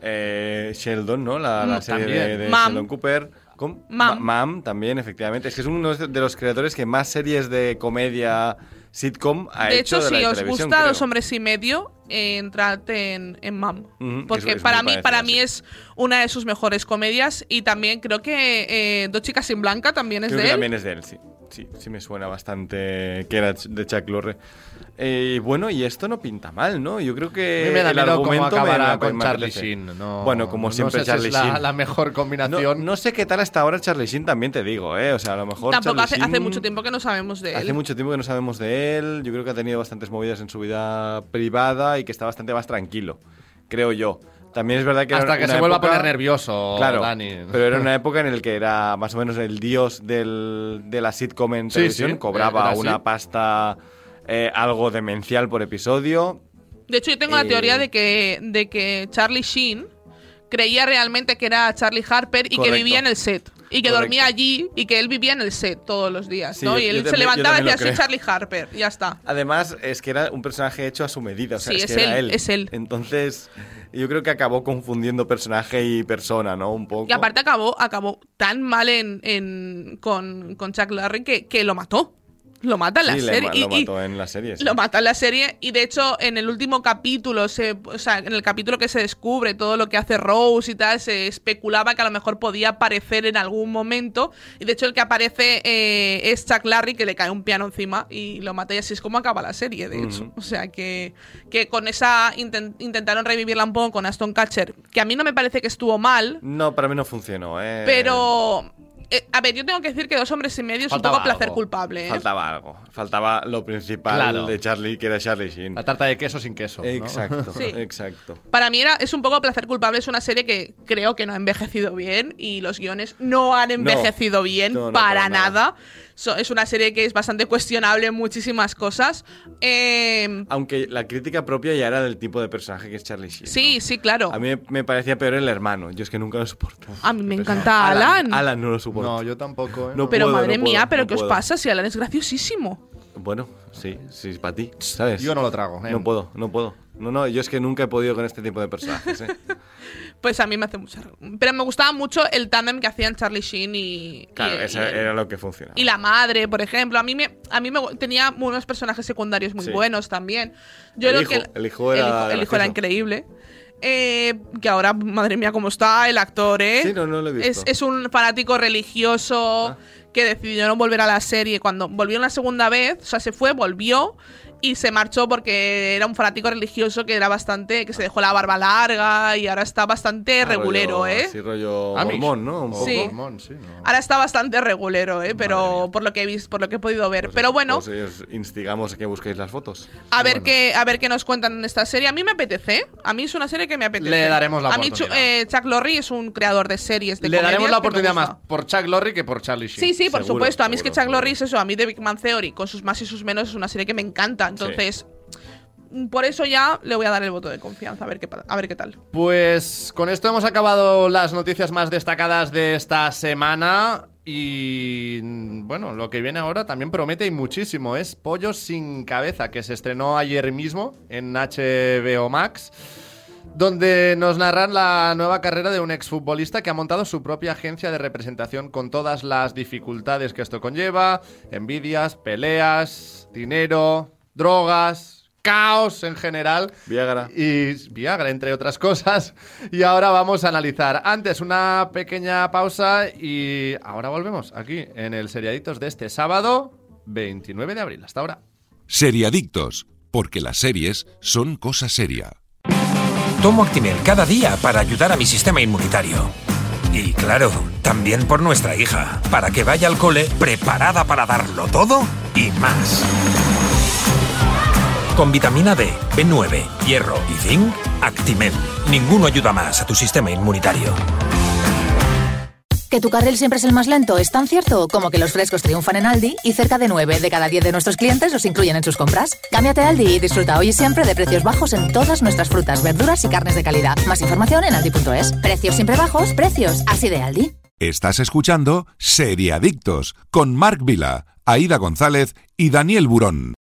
eh, Sheldon, ¿no? La, la Mm, serie también. de, de. Sheldon Cooper. ¿Cómo? Mam. Ma- Mam también, efectivamente. Es que es uno de los creadores que más series de comedia sitcom ha de hecho hecho, de si la os gusta creo. Dos Hombres y Medio, eh, entrad en, en MAM. Porque es- es para mí, para mí es una de sus mejores comedias y también creo que eh, Dos Chicas sin Blanca también es Creo de que él. también es de él, sí. Sí, sí me suena bastante que era de Chuck Lorre. Eh, bueno, y esto no pinta mal, ¿no? Yo creo que me da el argumento me- acabará me- con me Charlie. Sheen. No, bueno, como no siempre sé si Charlie es la, Sheen. la mejor No, combinación. no sé qué tal hasta ahora Charlie Sheen, también te digo, ¿eh? O sea, a lo mejor Tampoco Charlie hace, hace mucho tiempo que no sabemos de él. Hace mucho tiempo que no sabemos de él. Yo creo que ha tenido bastantes movidas en su vida privada y que está bastante más tranquilo, creo yo. También es verdad que Hasta era que se vuelva época- a poner nervioso, Claro, Dani. pero era una época en la que era más o menos el dios del- de la sitcom en Sí, televisión. sí, cobraba una pasta eh, algo demencial por episodio. De hecho, yo tengo la Eh, teoría de que, de que Charlie Sheen creía realmente que era Charlie Harper y Correcto. que vivía en el set. Y que Correcto. dormía allí y que él vivía en el set todos los días, Sí, ¿no? y él se también- levantaba y decía, soy. Charlie Harper, y ya está. Además, es que era un personaje hecho a su medida. O sea, Sí, es, es que era él, él. es él. Entonces, yo creo que acabó confundiendo personaje y persona, ¿no? Un poco. Y aparte acabó, acabó tan mal en, en- con, con Chuck Larry que, que lo mató. Lo mata en la Sí, serie. lo y- mató en la serie. sí. Lo mata en la serie y de hecho en el último capítulo, se, o sea, en el capítulo que se descubre todo lo que hace Rose y tal, se especulaba que a lo mejor podía aparecer en algún momento y de hecho el que aparece eh, es Chuck Larry que le cae un piano encima y lo mata y así es como acaba la serie, de hecho. O sea que, que con esa inten- intentaron revivirla un poco con Aston Catcher, que a mí no me parece que estuvo mal, No, para mí no funcionó, ¿eh? pero... eh, a ver, yo tengo que decir que dos hombres y medio es un Faltaba poco placer algo. culpable. ¿eh? Faltaba algo. Faltaba lo principal Claro. de Charlie, que era Charlie Sheen. La tarta de queso sin queso. ¿no? Exacto, Sí. exacto. Para mí era, es un poco placer culpable, es una serie que creo que no ha envejecido bien y los guiones no han envejecido bien No, no, para, para nada. nada. So- es una serie que es bastante cuestionable en muchísimas cosas. Eh, Aunque la crítica propia ya era del tipo de personaje que es Charlie Sheen. sí, ¿no? sí, claro. A mí me parecía peor el hermano. Yo es que nunca lo soporto. A mí me encanta Alan. Alan no lo soporto. No, yo tampoco. ¿eh? No pero puedo, madre no mía, puedo, ¿pero no qué os puedo. pasa? Si Alan es graciosísimo. Bueno, sí, sí, para ti, ¿sabes? Yo no lo trago. ¿eh? No puedo, no puedo. No, no, yo es que nunca he podido con este tipo de personajes, ¿eh? Pues a mí me hace mucha... Pero me gustaba mucho el tándem que hacían Charlie Sheen y... Claro, y- eso y era lo que funcionaba. Y la madre, por ejemplo. A mí me, a mí me tenía unos personajes secundarios muy Sí. buenos también. Yo El creo hijo- que el hijo era el hijo era increíble. Eh, que ahora, madre mía, cómo está el actor, ¿eh? Sí, no, no lo he visto. Es, es un fanático religioso Ah. que decidió no volver a la serie. Cuando volvió una segunda vez, o sea, se fue, volvió y se marchó porque era un fanático religioso que era bastante, que se dejó la barba larga y ahora está bastante Ah, regulero, rollo- ¿eh? Sí, rollo mormón, ¿no? Un poco. Sí. mormón, sí, no. Ahora está bastante regulero, ¿eh? Pero por lo que he visto, por lo que he podido ver. Pues Pero bueno, os instigamos a que busquéis las fotos. a ver bueno. qué a ver qué nos cuentan en esta serie. A mí me apetece. ¿eh? A mí es una serie que me apetece. Le daremos la A mí Chu- oportunidad. eh, Chuck Lorre es un creador de series de Le daremos la oportunidad más por Chuck Lorre que por Charlie Sheen. Sí, sí, por Seguro, supuesto. A mí es que seguro, Chuck Lorre seguro. es eso. A mí The Big Man Theory, con sus más y sus menos, es una serie que me encanta. Entonces, mm, por eso ya le voy a dar el voto de confianza. A ver qué, a ver qué tal. Pues con esto hemos acabado las noticias más destacadas de esta semana. Y mm, bueno, lo que viene ahora también promete y muchísimo. Es Pollos sin cabeza, que se estrenó ayer mismo en HBO Max. donde nos narran la nueva carrera de un exfutbolista que ha montado su propia agencia de representación con todas las dificultades que esto conlleva, envidias, peleas, dinero, drogas, caos en general. Viagra. Y Viagra, entre otras cosas. Y ahora vamos a analizar. Antes una pequeña pausa y ahora volvemos aquí en el Seriaditos de este sábado 29 de abril. Hasta ahora. Seriadictos, porque las series son cosa seria. Tomo Actimel cada día para ayudar a mi sistema inmunitario. Y claro, también por nuestra hija, para que vaya al cole preparada para darlo todo y más. Con vitamina D, B9, hierro y zinc, Actimel. Ninguno ayuda más a tu sistema inmunitario. Que tu carril siempre es el más lento es tan cierto como que los frescos triunfan en Aldi y cerca de 9 de cada 10 de nuestros clientes los incluyen en sus compras. Cámbiate a Aldi y disfruta hoy y siempre de precios bajos en todas nuestras frutas, verduras y carnes de calidad. Más información en aldi.es. Precios siempre bajos, precios así de Aldi. Estás escuchando Seriadictos con Marc Vila, Aida González y Daniel Burón.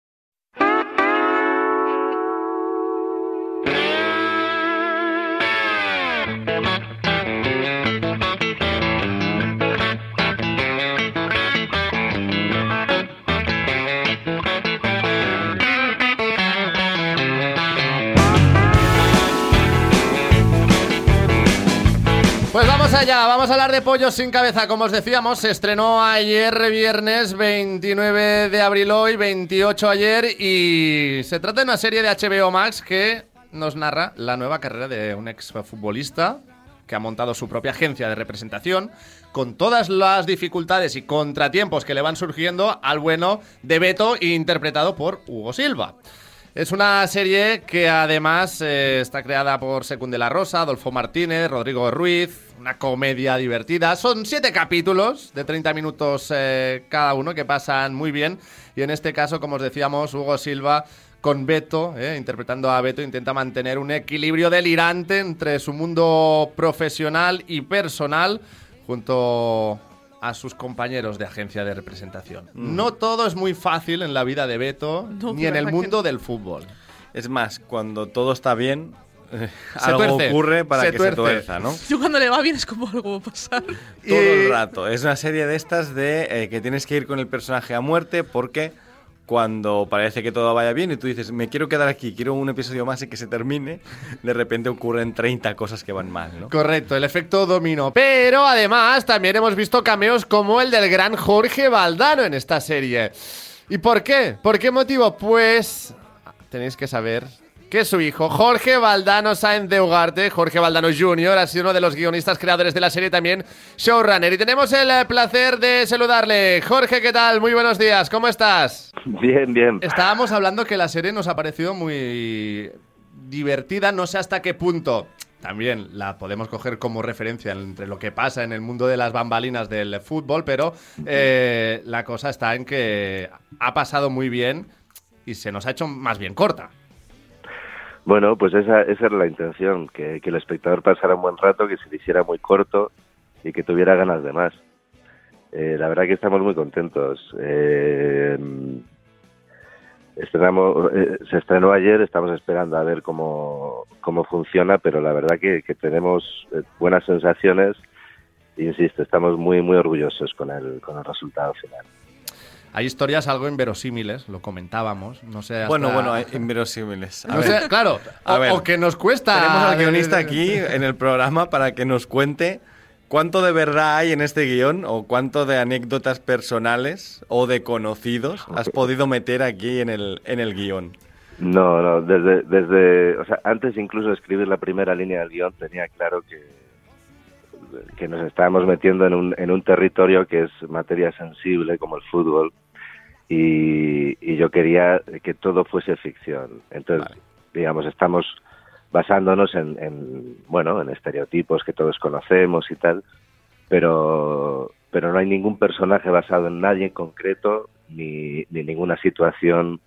Vamos a hablar de Pollos sin cabeza. Como os decíamos, se estrenó ayer viernes 29 de abril hoy, 28 ayer y se trata de una serie de HBO Max que nos narra la nueva carrera de un exfutbolista que ha montado su propia agencia de representación con todas las dificultades y contratiempos que le van surgiendo al bueno de Beto interpretado por Hugo Silva. Es una serie que además eh, está creada por Secund de la Rosa, Adolfo Martínez, Rodrigo Ruiz, una comedia divertida. Son siete capítulos de 30 minutos eh, cada uno que pasan muy bien. Y en este caso, como os decíamos, Hugo Silva con Beto, eh, interpretando a Beto, intenta mantener un equilibrio delirante entre su mundo profesional y personal junto a sus compañeros de agencia de representación. No todo es muy fácil en la vida de Beto, No, ni en el mundo que- del fútbol. Es más, cuando todo está bien, algo tuerce, ocurre para se que tuerce. se tuerza, ¿no? Yo cuando le va bien es como algo va a pasar. Todo Y- el rato. Es una serie de estas de eh, que tienes que ir con el personaje a muerte porque cuando parece que todo vaya bien y tú dices, me quiero quedar aquí, quiero un episodio más y que se termine, de repente ocurren 30 cosas que van mal, ¿no? Correcto, el efecto dominó. Pero además también hemos visto cameos como el del gran Jorge Valdano en esta serie. ¿Y por qué? ¿Por qué motivo? Pues tenéis que saber que su hijo, Jorge Valdano Sáenz de Ugarte, Jorge Valdano Jr., ha sido uno de los guionistas creadores de la serie también, showrunner. Y tenemos el eh, placer de saludarle. Jorge, ¿qué tal? Muy buenos días, ¿cómo estás? Bien, bien. Estábamos hablando que la serie nos ha parecido muy divertida, no sé hasta qué punto. También la podemos coger como referencia entre lo que pasa en el mundo de las bambalinas del fútbol, pero eh, la cosa está en que ha pasado muy bien y se nos ha hecho más bien corta. Bueno, pues esa, esa era la intención, que, que el espectador pasara un buen rato, que se le hiciera muy corto y que tuviera ganas de más. Eh, la verdad que estamos muy contentos. Eh, estrenamos, eh, se estrenó ayer, estamos esperando a ver cómo, cómo funciona, pero la verdad que, que tenemos eh, buenas sensaciones. Insisto, estamos muy, muy orgullosos con el, con el resultado final. Hay historias algo inverosímiles, lo comentábamos, no sé hasta- Bueno, bueno, hay inverosímiles. A No ver, sé, claro, A o, ver. o que nos cuesta... tenemos al guionista aquí en el programa para que nos cuente cuánto de verdad hay en este guion o cuánto de anécdotas personales o de conocidos has podido meter aquí en el, en el guion. No, no, desde, desde, o sea, antes incluso de escribir la primera línea del guion tenía claro que, que nos estábamos metiendo en un, en un territorio que es materia sensible como el fútbol y, y yo quería que todo fuese ficción. Entonces, digamos, estamos basándonos en, en, bueno, en estereotipos que todos conocemos y tal, pero, pero no hay ningún personaje basado en nadie en concreto ni, ni ninguna situación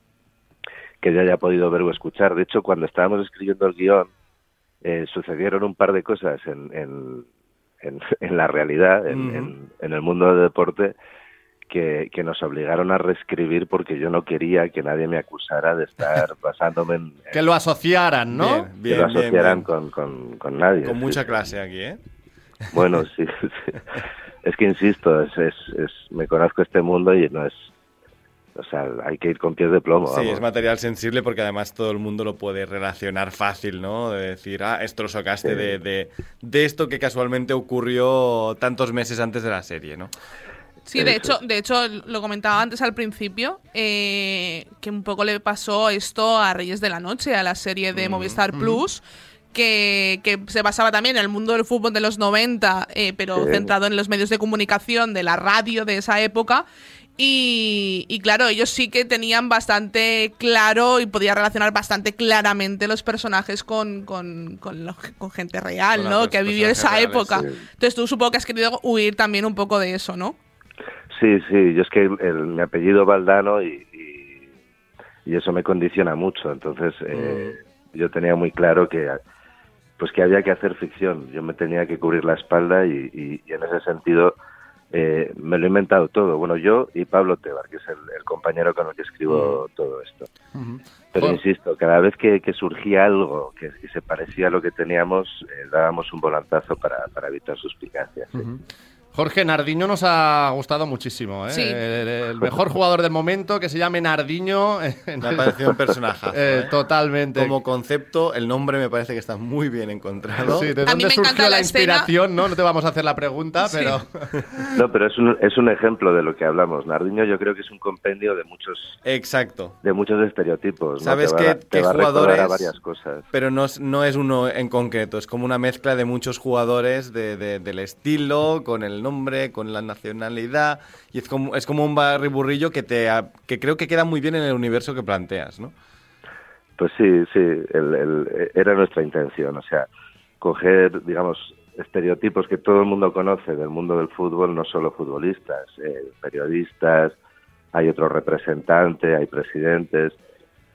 que yo haya podido ver o escuchar. De hecho, cuando estábamos escribiendo el guion, eh, sucedieron un par de cosas en, en, en, en la realidad, en, en el mundo del deporte, que, que nos obligaron a reescribir porque yo no quería que nadie me acusara de estar basándome en... Que lo asociaran, ¿no? que Bien, lo asociaran bien. Con, con, con nadie. Con sí, mucha sí. clase aquí, ¿eh? Bueno, sí, sí. Es que insisto, es, es, es- me conozco este mundo y no es... O sea, hay que ir con pies de plomo. Sí, vamos. es material sensible porque además todo el mundo lo puede relacionar fácil, ¿no? De decir, ah, esto lo sacaste Sí. de, de, de esto que casualmente ocurrió tantos meses antes de la serie, ¿no? Sí, de hecho, de hecho, lo comentaba antes al principio, eh, que un poco le pasó esto a Reyes de la Noche, a la serie de Movistar Plus, que, que se basaba también en el mundo del fútbol de los 90, eh, pero Sí. centrado en los medios de comunicación de la radio de esa época. Y, y claro, ellos sí que tenían bastante claro y podía relacionar bastante claramente los personajes con, con, con, lo- con gente real, Con ¿no? Que vivió esa reales, época. sí. Entonces tú supongo que has querido huir también un poco de eso, ¿no? Sí, sí, yo es que el- mi apellido Valdano y, y, y eso me condiciona mucho. Entonces, eh, yo tenía muy claro que pues que había que hacer ficción. Yo me tenía que cubrir la espalda y, y- en ese sentido eh, me lo he inventado todo. Bueno, yo y Pablo Tebar, que es el, el compañero con el que escribo todo esto. Pero insisto, cada vez que, que surgía algo que, que se parecía a lo que teníamos, eh, dábamos un volantazo para, para evitar suspicacias. sí. Jorge, Nardiño nos ha gustado muchísimo. ¿eh? Sí. El, el mejor jugador del momento, que se llame Nardiño. en Me ha parecido un personaje. Eh, Totalmente. Como concepto, el nombre me parece que está muy bien encontrado. Sí, ¿De A mí dónde me encanta surgió la la inspiración? ¿no? no te vamos a hacer la pregunta, Sí. pero... No, pero es un, es un ejemplo de lo que hablamos. Nardiño yo creo que es un compendio de muchos Exacto. de muchos estereotipos. ¿no? ¿Sabes te va, te qué va a recordar jugadores- a varias cosas. Pero no es, no es uno en concreto, es como una mezcla de muchos jugadores de, de- del estilo, con el nombre, con la nacionalidad, y es como, es como un barriburrillo que, te, que creo que queda muy bien en el universo que planteas, ¿no? Pues sí, sí, el- el- era nuestra intención. O sea, coger, digamos, estereotipos que todo el mundo conoce del mundo del fútbol, no solo futbolistas, eh, periodistas, hay otro representante, hay presidentes,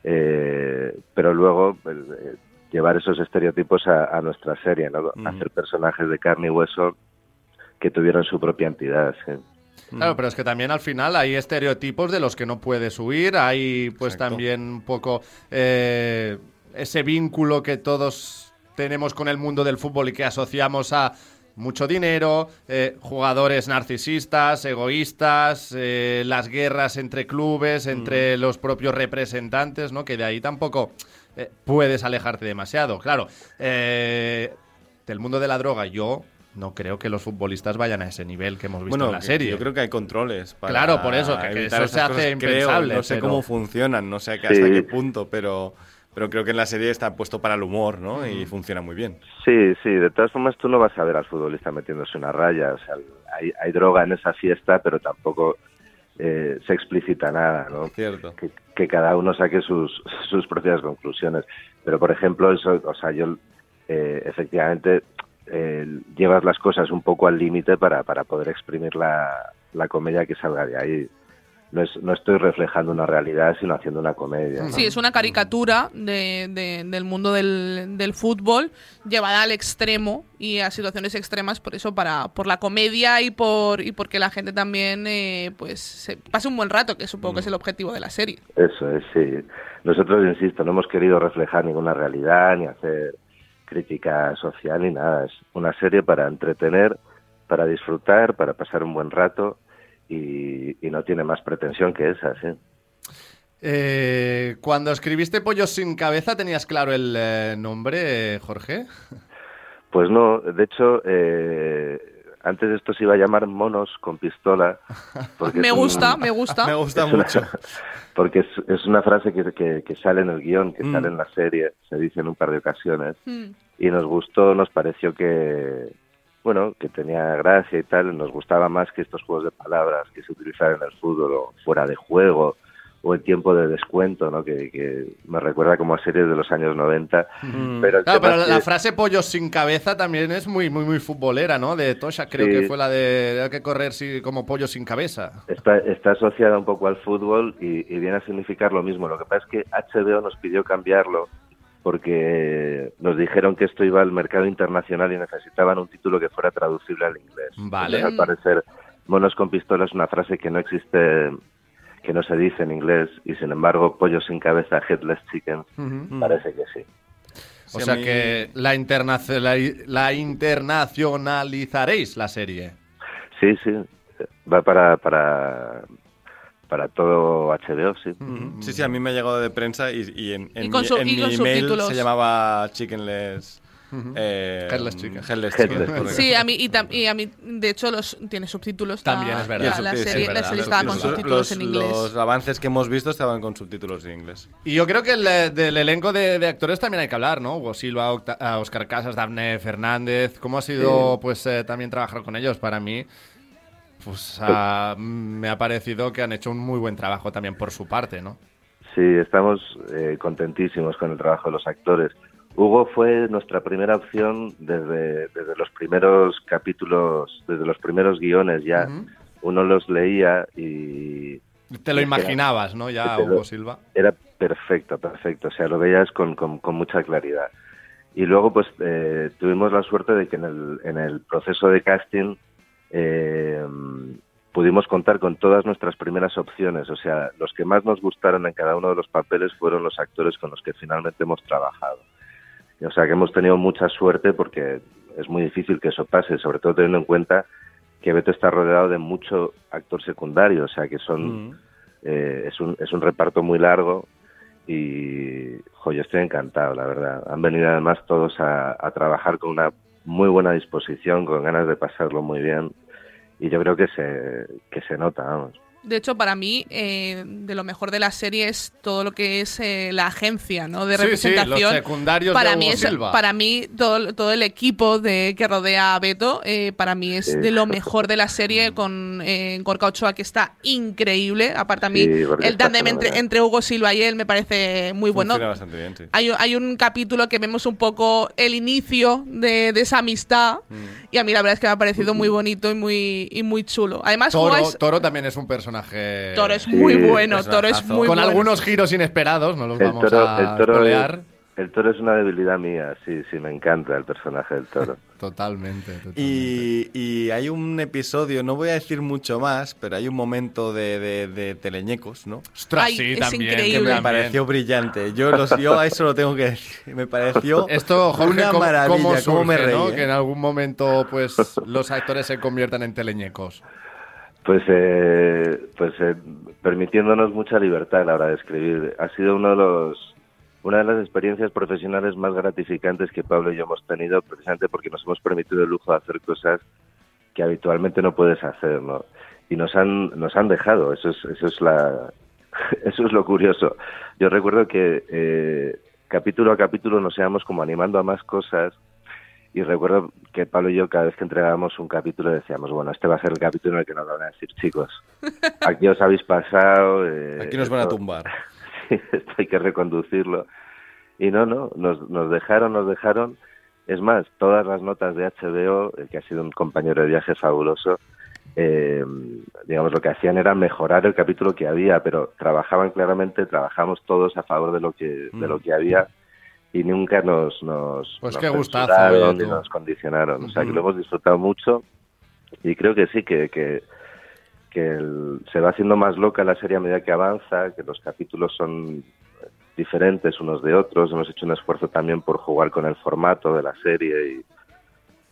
eh, pero luego el, eh, llevar esos estereotipos a, a nuestra serie, ¿no? Hacer personajes de carne y hueso que tuvieran su propia entidad. sí. Claro, pero es que también al final hay estereotipos de los que no puedes huir, hay pues Exacto. también un poco eh, ese vínculo que todos tenemos con el mundo del fútbol y que asociamos a mucho dinero, eh, jugadores narcisistas, egoístas, eh, las guerras entre clubes, entre los propios representantes, ¿no? Que de ahí tampoco eh, puedes alejarte demasiado. Claro, eh, del mundo de la droga yo no creo que los futbolistas vayan a ese nivel que hemos visto Bueno, en la que- serie. yo creo que hay controles para Claro, por eso, que- eso se hace cosas, creo. impensable, No sé pero- cómo funcionan, no sé hasta Sí. qué punto, pero, pero creo que en la serie está puesto para el humor, ¿no? Y funciona muy bien. Sí, sí, de todas formas tú no vas a ver al futbolista metiéndose una raya, o sea, hay, hay droga en esa fiesta, pero tampoco eh, se explicita nada, ¿no? Cierto. Que, que cada uno saque sus, sus propias conclusiones. Pero, por ejemplo, eso, o sea, yo eh, efectivamente eh, llevas las cosas un poco al límite para, para poder exprimir la, la comedia que salga de ahí. No, es, no estoy reflejando una realidad, sino haciendo una comedia. ¿no? Sí, es una caricatura de, de- del mundo del, del fútbol llevada al extremo y a situaciones extremas, por eso, para por la comedia y por y porque la gente también eh, pues se pase un buen rato, que supongo que es el objetivo de la serie. Eso es, sí. Nosotros, insisto, no hemos querido reflejar ninguna realidad ni hacer crítica social ni nada. Es una serie para entretener, para disfrutar, para pasar un buen rato y, y no tiene más pretensión que esa, sí. Eh, cuando escribiste Pollos sin cabeza, ¿tenías claro el eh, nombre, eh, Jorge? Pues no, de hecho, eh, antes esto se iba a llamar Monos con pistola. porque Me un- gusta, me gusta. Me gusta Es una- mucho. Porque es, es una frase que, que- que sale en el guion, que Mm. sale en la serie, se dice en un par de ocasiones. Mm. y nos gustó, nos pareció que bueno, que tenía gracia y tal, nos gustaba más que estos juegos de palabras que se utilizaban en el fútbol o fuera de juego o en tiempo de descuento, ¿no? Que, que me recuerda como a series de los años 90. Mm. Pero el Claro, pero la, frase pollos sin cabeza también es muy, muy, muy futbolera, ¿no? De Tosha, creo Sí. que fue la de hay que correr sí, como pollo sin cabeza. Está, está asociada un poco al fútbol y, y viene a significar lo mismo. Lo que pasa es que HBO nos pidió cambiarlo porque nos dijeron que esto iba al mercado internacional y necesitaban un título que fuera traducible al inglés. Vale. Entonces, al parecer monos con pistola es una frase que no existe, que no se dice en inglés, y sin embargo, pollo sin cabeza, headless chicken, Ujú. parece que sí. O Sí, sea mí- que la, internacionali- la internacionalizaréis la serie. Sí, sí, va para, para, para todo HBO, sí. Sí, sí, a mí me ha llegado de prensa y, y en, en Y con mi, en y mi con email subtítulos. se llamaba Chickenless. Eh, Headless Chicken. Headless Headless Chicken. Sí, a mí, y, tam- y a mí, de hecho, los tiene subtítulos. la- También, es verdad. La, serie, es la serie estaba con subtítulos. los, en inglés. los avances que hemos visto estaban con subtítulos en inglés. Y yo creo que el, eh, del elenco de, de actores también hay que hablar, ¿no? Hugo Silva, Octa- Oscar Casas, Dafne Fernández. ¿Cómo ha sido, pues, eh, también trabajar con ellos? Para mí, pues, ah, me ha parecido que han hecho un muy buen trabajo también por su parte, ¿no? Sí, estamos eh, contentísimos con el trabajo de los actores. Hugo fue nuestra primera opción desde, desde los primeros capítulos, desde los primeros guiones ya. Uno los leía y Te lo imaginabas, ¿no? Ya, lo- Hugo Silva. era perfecto, perfecto. O sea, lo veías con, con, con mucha claridad. Y luego, pues, eh, tuvimos la suerte de que en el, en el proceso de casting eh, pudimos contar con todas nuestras primeras opciones. O sea, los que más nos gustaron en cada uno de los papeles fueron los actores con los que finalmente hemos trabajado. O sea, que hemos tenido mucha suerte porque es muy difícil que eso pase, sobre todo teniendo en cuenta que Beto está rodeado de mucho actor secundario, o sea, que son... Mm. Eh, es, un, es un reparto muy largo y jo, yo estoy encantado, la verdad. Han venido además todos a, a trabajar con una muy buena disposición, con ganas de pasarlo muy bien y yo creo que se, que se nota, vamos. De hecho, para mí, eh, de lo mejor de la serie es todo lo que es eh, la agencia ¿no? de Sí, sí, representación. los secundarios para de mí es, Silva. para mí todo, todo el equipo de que rodea a Beto eh, para mí es Sí. de lo mejor de la serie con eh, Gorka Ochoa que está increíble aparte a mí Sí, el tándem entre, entre Hugo Silva y él me parece muy bueno Funciona bastante bien, sí. hay, hay un capítulo que vemos un poco el inicio de, de esa amistad Mm. y a mí la verdad es que me ha parecido muy bonito y muy, y muy chulo además Toro, jugáis- Toro también es un personaje... Toro es Sí, muy bueno. Toro es muy con bueno algunos giros inesperados, no los El vamos toro, a el, toro spoilear. es, el toro es una debilidad mía, sí, sí, me encanta el personaje del toro. Totalmente, totalmente. Y, y hay un episodio, no voy a decir mucho más, pero hay un momento de, de, de teleñecos, ¿no? Ostras, Ay, sí, es también, increíble. Que me también. pareció brillante. Yo, los, yo a eso lo tengo que decir. Me pareció Esto, Jorge, una ¿cómo, maravilla. cómo cómo me reí. ¿no? ¿eh? Que en algún momento, pues, los actores se conviertan en teleñecos. Pues, eh, pues eh, permitiéndonos mucha libertad a la hora de escribir. Ha sido uno de los, una de las experiencias profesionales más gratificantes que Pablo y yo hemos tenido, precisamente porque nos hemos permitido el lujo de hacer cosas que habitualmente no puedes hacer, ¿no? Y nos han, nos han dejado, eso es, eso es la, eso es lo curioso. Yo recuerdo que eh, capítulo a capítulo nos íbamos como animando a más cosas y recuerdo que Pablo y yo cada vez que entregábamos un capítulo decíamos, bueno, este va a ser el capítulo en el que nos van a decir, chicos, aquí os habéis pasado. eh, Aquí nos van a tumbar. Sí, esto hay que reconducirlo. Y no, no, nos, nos dejaron, nos dejaron. Es más, todas las notas de HBO, el que ha sido un compañero de viaje fabuloso, eh, digamos, lo que hacían era mejorar el capítulo que había, pero trabajaban claramente, trabajamos todos a favor de lo que, de lo que había y nunca nos, nos, Pues nos qué gustazo, ni nos condicionaron. O sea, que lo hemos disfrutado mucho y creo que sí, que, que, que el- se va haciendo más loca la serie a medida que avanza, que los capítulos son diferentes unos de otros. Hemos hecho un esfuerzo también por jugar con el formato de la serie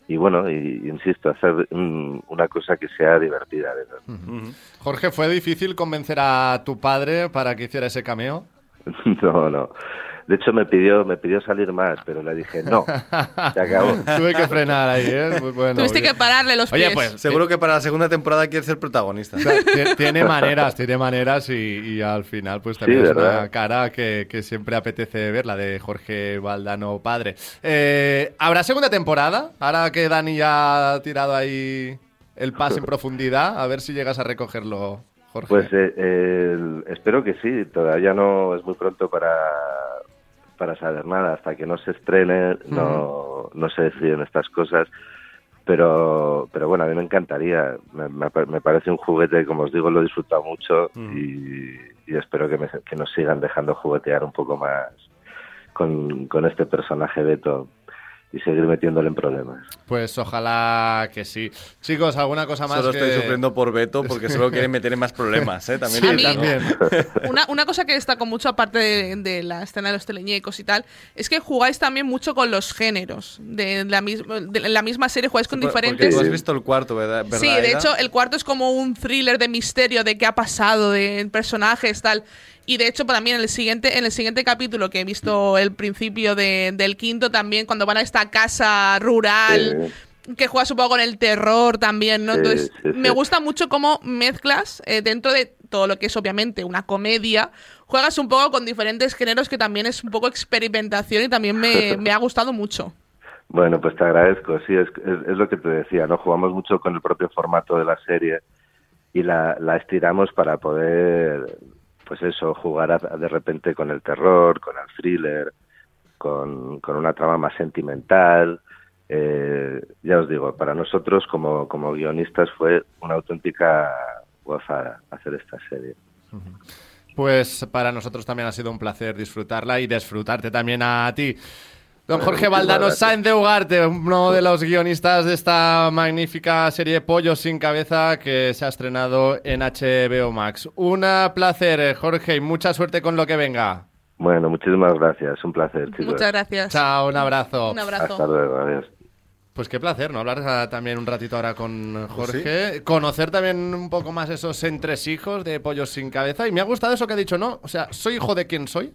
y, y bueno, y, insisto, hacer mm, una cosa que sea divertida. verdad. Ujú. Jorge, ¿fue difícil convencer a tu padre para que hiciera ese cameo? No, no. De hecho, me pidió, me pidió salir más, pero le dije, no, se acabó. Tuve que frenar ahí, ¿eh? Bueno, tuviste bien. que pararle los Oye, pies pues Seguro que para la segunda temporada quiere ser protagonista. O sea, ti- tiene maneras, tiene maneras y, y al final pues también Sí, es una cara que, que siempre apetece ver, la de Jorge Valdano padre. Eh, ¿Habrá segunda temporada? Ahora que Dani ya ha tirado ahí el pase en profundidad, a ver si llegas a recogerlo, Jorge. Pues eh, espero que sí. Todavía no es muy pronto para, para saber nada. Hasta que no se estrene, no, no se deciden estas cosas. Pero, pero bueno, a mí me encantaría. Me, me pa- me parece un juguete, como os digo, lo he disfrutado mucho y, y espero que, me- que nos sigan dejando juguetear un poco más con, con este personaje Beto. Y seguir metiéndole en problemas. Pues ojalá que sí. Chicos, ¿alguna cosa más Solo que- estoy sufriendo por Beto porque solo quiere meter en más problemas, ¿eh? También Sí, digo. también. Una, una cosa que destaco mucho, aparte de, de la escena de los teleñecos y tal, es que jugáis también mucho con los géneros. De la, misma de la misma serie jugáis con Porque diferentes. tú has visto el cuarto, ¿verdad? ¿verdad, Sí, de Aida? hecho, el cuarto es como un thriller de misterio de qué ha pasado, de personajes, tal. Y de hecho, también en el siguiente, en el siguiente capítulo que he visto el principio de- del quinto, también cuando van a esta casa rural, que juegas un poco con el terror también, ¿no? Sí, Entonces, sí, me gusta mucho cómo mezclas eh, dentro de todo lo que es obviamente una comedia, juegas un poco con diferentes géneros que también es un poco experimentación y también me, me ha gustado mucho. Bueno, pues te agradezco. Sí, es, es, es lo que te decía, ¿no? Jugamos mucho con el propio formato de la serie y la, la estiramos para poder, pues eso, jugar a- de repente con el terror, con el thriller, con, con una trama más sentimental. Eh, ya os digo, para nosotros como, como guionistas fue una auténtica gozada hacer esta serie. Pues para nosotros también ha sido un placer disfrutarla y disfrutarte también a ti. Don Bueno, Jorge Valdano. Sáenz de Ugarte, uno de los guionistas de esta magnífica serie Pollos sin cabeza que se ha estrenado en HBO Max. Un placer, eh, Jorge, y mucha suerte con lo que venga. Bueno, muchísimas gracias. Un placer, chicos. Muchas gracias. Chao, un abrazo. Un abrazo. Hasta luego, adiós. Pues qué placer, ¿no? Hablar también un ratito ahora con Pues Jorge. Conocer también un poco más esos entresijos de Pollos sin cabeza. Y me ha gustado eso que ha dicho, ¿no? O sea, soy hijo de quien soy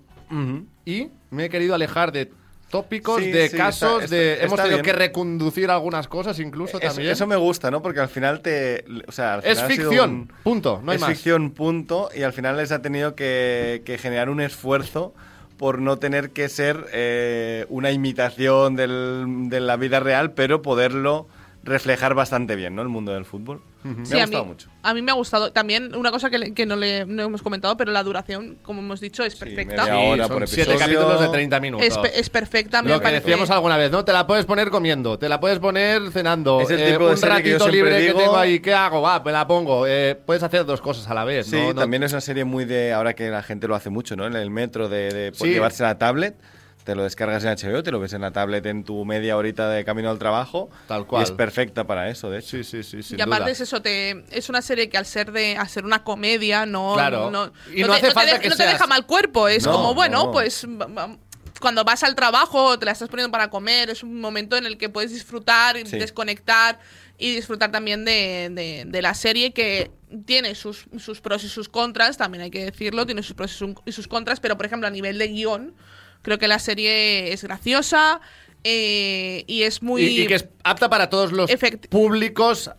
y me he querido alejar de tópicos, Sí, de sí, casos, está- de... está- hemos tenido bien. que reconducir algunas cosas incluso también. eso me gusta, ¿no? Porque al final te. O sea, al es final ficción, un- punto, no hay es más. ficción, punto. Y al final les ha tenido que, que generar un esfuerzo por no tener que ser eh, una imitación del- de la vida real, pero poderlo reflejar bastante bien, ¿no? El mundo del fútbol. Me Sí, ha a gustado mí, mucho. a mí me ha gustado. También una cosa que, le- que no, le, no hemos comentado, pero la duración, como hemos dicho, es perfecta. media hora son por siete capítulos de 30 minutos. Es, pe- es perfecta. me Lo que parece. decíamos alguna vez, ¿no? Te la puedes poner comiendo, te la puedes poner cenando. Es el eh, tipo de un serie que yo ratito libre digo- que tengo ahí, ¿qué hago? Va, me la pongo. Eh, puedes hacer dos cosas a la vez, Sí, ¿no? No- también es una serie muy de. Ahora que la gente lo hace mucho, ¿no? En el metro, de, de por Sí. llevarse la tablet. Te lo descargas en HBO, te lo ves en la tablet en tu media horita de camino al trabajo. Tal cual. Y es perfecta para eso, de hecho. Sí, sí, sí, sin y aparte duda. es eso, te, es una serie que al ser de ser una comedia no, Claro. no, Y no te, hace te falta de- que no te deja mal cuerpo. Es No, como, bueno, no. pues cuando vas al trabajo te la estás poniendo para comer, es un momento en el que puedes disfrutar, Sí. desconectar y disfrutar también de, de- de la serie que tiene sus, sus pros y sus contras, también hay que decirlo, tiene sus pros y sus- y sus contras, pero por ejemplo a nivel de guion, creo que la serie es graciosa eh, y es muy... Y, y que es apta para todos los Efect- públicos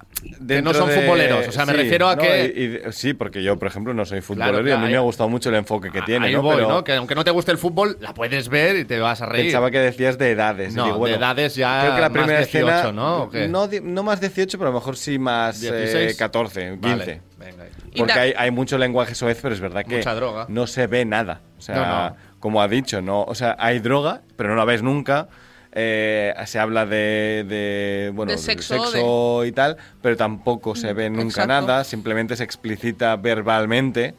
que no son de- futboleros. O sea, me sí, refiero a no, que... y- y- sí, porque yo, por ejemplo, no soy futbolero y a claro, mí me ha gustado mucho el enfoque que tiene, Ahí ¿no? voy, Pero ¿no? Que aunque no te guste el fútbol, la puedes ver y te vas a reír. Pensaba que decías de edades. No, digo, bueno, de edades ya Creo que la más primera 18, escena. ¿no? No, no más 18, pero a lo mejor sí más eh, 16. 14, 15. Vale, venga. Porque hay, hay mucho lenguaje soez, pero es verdad que Mucha droga. no se ve nada. O sea, No, no. Como ha dicho, no, o sea, hay droga, pero no la ves nunca. Eh, se habla de, de, bueno, De sexo, sexo y tal, pero tampoco se ve nunca exacto. nada, simplemente se explicita verbalmente,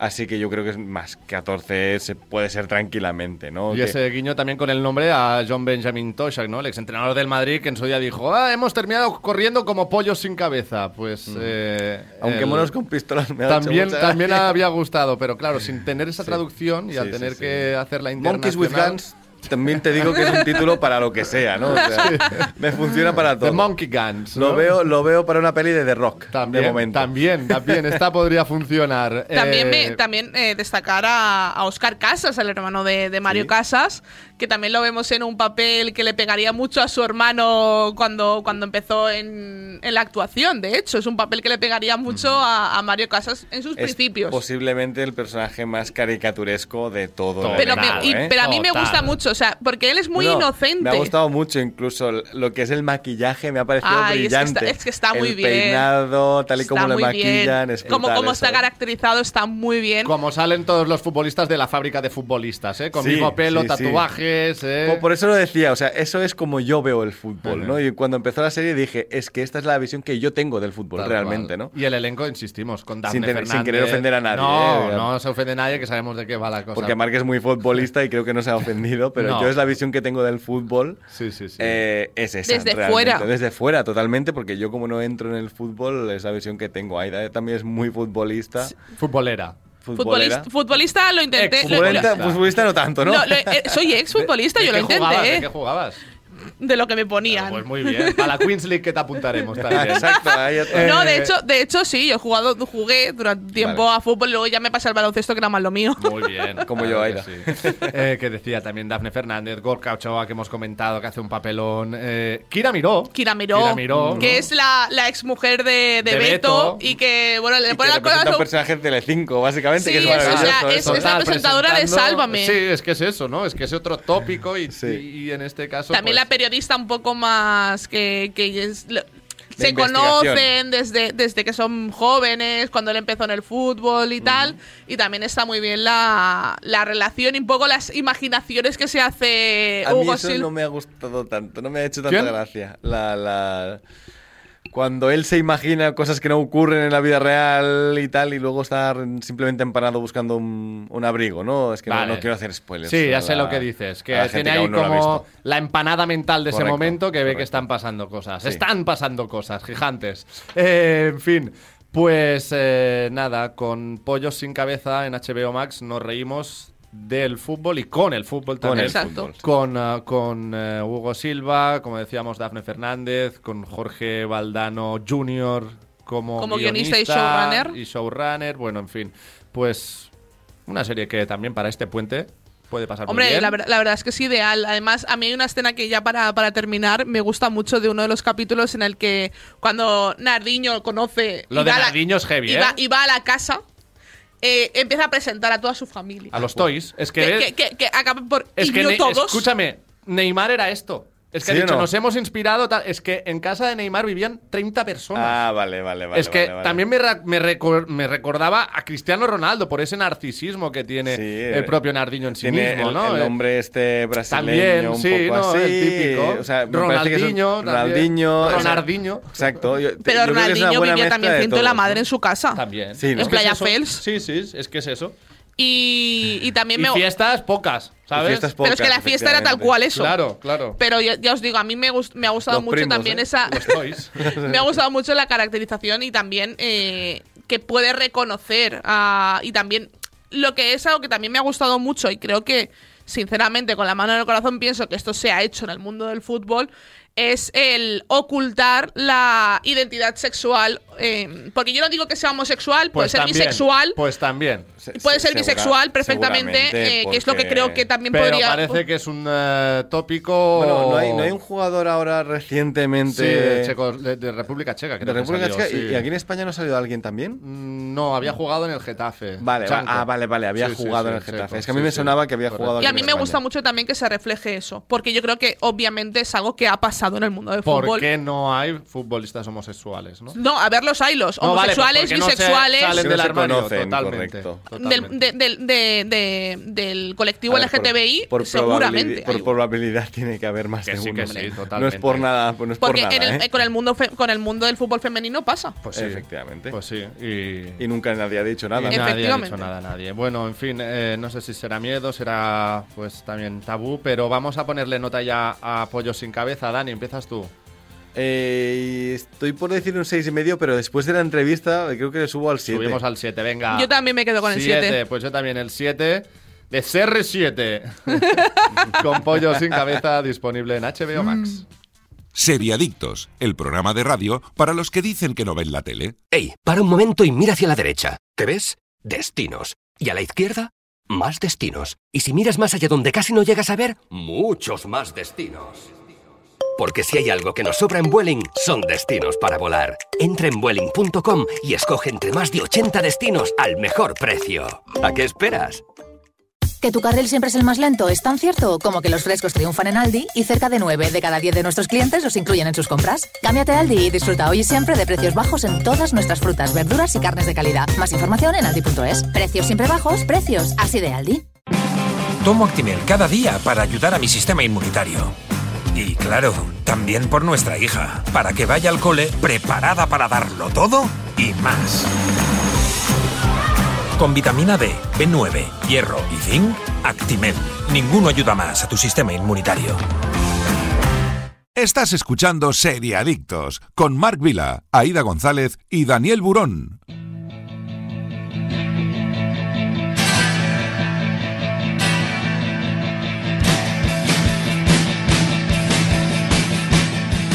así que yo creo que es más 14 se puede ser tranquilamente, ¿no? Y Que- ese guiño también con el nombre a John Benjamin Toshak, ¿no? El exentrenador del Madrid que en su día dijo, ah, hemos terminado corriendo como pollos sin cabeza. Pues... eh, Aunque el- monos con pistolas me ha hecho También, también había gustado, pero claro, sin tener esa traducción y Sí, al tener sí. que hacer la Monkeys with internacional... Guns también te digo que es un título para lo que sea, ¿no? O sea, me funciona para todo. The Monkey Guns. Lo veo, lo veo para una peli de The Rock, También, de momento. también, también, esta podría funcionar. También, Eh, me- también eh, destacar a, a Oscar Casas, el hermano de, de Mario Sí. Casas, que también lo vemos en un papel que le pegaría mucho a su hermano cuando, cuando empezó en, en la actuación. De hecho, es un papel que le pegaría mucho a, a Mario Casas en sus Es principios. posiblemente el personaje más caricaturesco de todo. el Pero, me- y- ¿eh? pero a mí me Total. gusta mucho, o sea, porque él es muy No, inocente. Me ha gustado mucho, incluso lo que es el maquillaje me ha parecido Ay, es que brillante. está- es que está muy el bien. peinado, tal y Está como le muy maquillan, es como, como está ¿eh? caracterizado, está muy bien. Como salen todos los futbolistas de la fábrica de futbolistas, ¿eh? Con Sí, mismo pelo, sí, sí. ¿Eh? Por, por eso lo decía, o sea, eso es como yo veo el fútbol, Ajá. ¿no? Y cuando empezó la serie dije, es que esta es la visión que yo tengo del fútbol Tal realmente, cual. ¿no? Y el elenco, insistimos, con Dafne Sin tener- Fernández. sin querer ofender a nadie, No, ¿eh? no se ofende a nadie, que sabemos de qué va la cosa. Porque Marc es muy futbolista y creo que no se ha ofendido, pero No. yo es la visión que tengo del fútbol. Sí, sí, sí. eh, es esa. Desde realmente. fuera. Desde fuera, totalmente, porque yo como no entro en el fútbol, es la visión que tengo. Aida también es muy futbolista. Futbolera. Futbolera. Futbolista, futbolista lo intenté. Futbolista, lo- futbolista no tanto, ¿no? lo- lo- eh, soy ex futbolista, ¿De yo lo qué jugabas? ¿De intenté. qué jugabas? De lo que me ponían. Pues muy bien. A la Queens League que te apuntaremos también. Exacto, ahí está. No, de Eh, hecho, de hecho sí, yo he jugado, jugué durante tiempo Vale. a fútbol y luego ya me pasé al baloncesto que era más lo mío. Muy bien. Como claro yo, que Aida. sí. Eh, que decía también Dafne Fernández, Gorka Ochoa, que hemos comentado, que hace un papelón. Eh, Kira Miró. Kira Miró, Kira Miró, que ¿no? es la, la ex mujer de, de De Beto, Beto. y que, bueno, le que pone la cosa. un personaje de Telecinco, básicamente, Sí, que es es- o sea, es- es la presentadora de Sálvame. Sí, es que es eso, ¿no? Es que es otro tópico y, Sí. y- y en este caso. También pues, la periodista un poco más que, que es- lo- se conocen desde, desde que son jóvenes, cuando él empezó en el fútbol y tal. Y también está muy bien la, la relación y un poco las imaginaciones que se hace A mí Hugo eso Sil- no me ha gustado tanto, no me ha hecho tanta ¿Quién? gracia. La, la... Cuando él se imagina cosas que no ocurren en la vida real y tal, y luego está simplemente empanado buscando un, un abrigo, ¿no? Es que no- Vale. no, quiero hacer spoilers. Sí, ya sé la- lo que dices. Que tiene ahí no como la empanada mental de ese momento que ve que están pasando cosas. Sí. Están pasando cosas gigantes. Eh, en fin. Pues eh, nada, con Pollos sin cabeza en HBO Max nos reímos del fútbol y con el fútbol Con también. el Exacto. fútbol, sí. Con, ah, con eh, Hugo Silva, como decíamos, Dafne Fernández, con Jorge Valdano Jr. como, Como guionista y showrunner. y showrunner. Bueno, en fin, pues una serie que también para este puente puede pasar muy Hombre, bien. la, ver- la verdad es que es ideal. Además, a mí hay una escena que ya para, para terminar me gusta mucho de uno de los capítulos en el que cuando Nardiño conoce... Lo de la- Nardiño es heavy, y ¿eh? va, y va a la casa, eh, empieza a presentar a toda su familia. A los toys. Es que, que, que, que, que acaban por... es que todos. escúchame, Neymar era esto. Es que ¿Sí ha dicho, no? nos hemos inspirado. tal- Es que en casa de Neymar vivían 30 personas. Ah, vale, vale, vale. es que vale, vale. también me, me, recor- me recordaba a Cristiano Ronaldo por ese narcisismo que tiene Sí, el propio Nardiño en sí Tiene mismo, el, ¿no? el Eh, hombre este brasileño También, un sí, poco ¿no? así. El típico. O sea, Ronaldinho. Ronaldinho. Ronaldinho. Exacto. yo- Pero yo Ronaldinho vivía también ciento de la madre en su casa. También. Sí, ¿no? Es En Playa. Fels. Sí, sí, es que es eso. Y, y también Y me... fiestas pocas, ¿sabes? fiestas Pero es que pocas, la fiesta era tal cual eso. Claro, claro. Pero ya, ya os digo, a mí me, gust- me ha gustado Los mucho primos, también ¿eh? esa... Me ha gustado mucho la caracterización y también eh, que puede reconocer y también lo que es algo que también me ha gustado mucho y creo que sinceramente con la mano en el corazón pienso que esto se ha hecho en el mundo del fútbol es el ocultar la identidad sexual eh, porque yo no digo que sea homosexual puede Pues ser también, bisexual Pues también. Se- puede se- ser segura- bisexual perfectamente eh, que es lo que creo que también Pero podría parece que es un eh, tópico. Bueno, ¿no hay, no hay un jugador ahora recientemente Sí, de, Checo- de- de República Checa, creo de que República salió, Checa? ¿Y- sí. ¿Y aquí en España no ha salido alguien también? Mm, No, había jugado en el Getafe. Vale, Chanco. ah, vale, vale, había Sí, jugado sí, en el Checo, Getafe. es que a mí sí, me sí. sonaba que había Correcto. jugado y aquí a mí en me España. gusta mucho también que se refleje eso porque yo creo que obviamente es algo que ha pasado en el mundo del ¿Por fútbol qué no hay futbolistas homosexuales, no? No, a ver los hilos. No, vale, pues Homosexuales, porque no se bisexuales. salen no del se armario, conocen, totalmente. correcto. del, totalmente. de- del- de- de- del colectivo ver, por- LGTBI, por seguramente. probabili- Por hay. probabilidad tiene que haber más Que de sí, uno. que sí, No es por nada, no es por Porque nada, en el- ¿eh? con, el mundo fe- con el mundo del fútbol femenino pasa. Pues sí. Efectivamente. Pues sí. Y, Y nunca nadie ha dicho nada. y nadie ha dicho nada a nadie. Bueno, en fin, eh, no sé si será miedo, será pues también tabú, pero vamos a ponerle nota ya a Pollo sin cabeza. Dani, empiezas tú. Eh, estoy por decir un seis y medio, pero después de la entrevista creo que le subo al 7. Subimos al 7, venga. Yo también me quedo con el Siete, 7. Pues yo también el 7 de CR7. con Pollo sin cabeza disponible en HBO Max. Seriadictos, el programa de radio para los que dicen que no ven la tele. Ey, para un momento y mira hacia la derecha. ¿Qué ves? Destinos. Y a la izquierda, más destinos. Y si miras más allá donde casi no llegas a ver, muchos más destinos. Porque si hay algo que nos sobra en Vueling, son destinos para volar. Entra en Vueling.com y escoge entre más de 80 destinos al mejor precio. ¿A qué esperas? Que tu carril siempre es el más lento es tan cierto como que los frescos triunfan en Aldi y cerca de 9 de cada 10 de nuestros clientes los incluyen en sus compras. Cámbiate a Aldi y disfruta hoy y siempre de precios bajos en todas nuestras frutas, verduras y carnes de calidad. Más información en aldi.es. Precios siempre bajos, precios así de Aldi. Tomo Actimel cada día para ayudar a mi sistema inmunitario. Y claro, también por nuestra hija, para que vaya al cole preparada para darlo todo y más. Con vitamina D, B9, hierro y zinc, Actimel. Ninguno ayuda más a tu sistema inmunitario. Estás escuchando Seriadictos con Marc Vila, Aida González y Daniel Burón.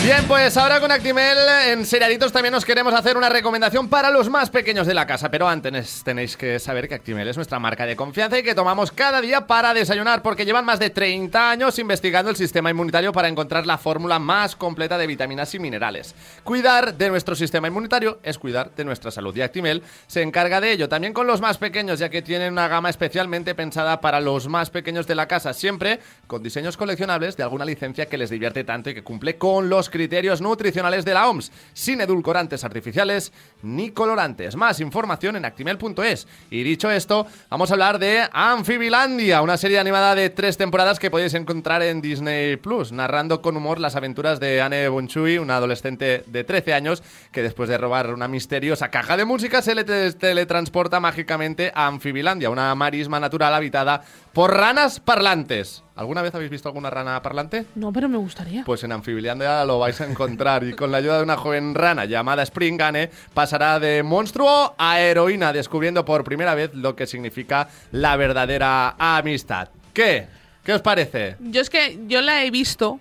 Bien, pues ahora con Actimel en Seriaditos también nos queremos hacer una recomendación para los más pequeños de la casa. Pero antes tenéis que saber que Actimel es nuestra marca de confianza y que tomamos cada día para desayunar porque llevan más de 30 años investigando el sistema inmunitario para encontrar la fórmula más completa de vitaminas y minerales. Cuidar de nuestro sistema inmunitario es cuidar de nuestra salud y Actimel se encarga de ello también con los más pequeños ya que tienen una gama especialmente pensada para los más pequeños de la casa, siempre con diseños coleccionables de alguna licencia que les divierte tanto y que cumple con los criterios nutricionales de la OMS, sin edulcorantes artificiales ni colorantes. Más información en actimel.es. Y dicho esto, vamos a hablar de Amphibilandia, una serie animada de tres temporadas que podéis encontrar en Disney Plus, narrando con humor las aventuras de Anne Bonchui, una adolescente de 13 años que después de robar una misteriosa caja de música se le teletransporta mágicamente a Amphibilandia, una marisma natural habitada por ranas parlantes. ¿Alguna vez habéis visto alguna rana parlante? No, pero me gustaría. Pues en Amphibilandia lo vais a encontrar y con la ayuda de una joven rana llamada Springane pasará de monstruo a heroína descubriendo por primera vez lo que significa la verdadera amistad. ¿Qué? ¿Qué os parece? Yo es que yo la he visto.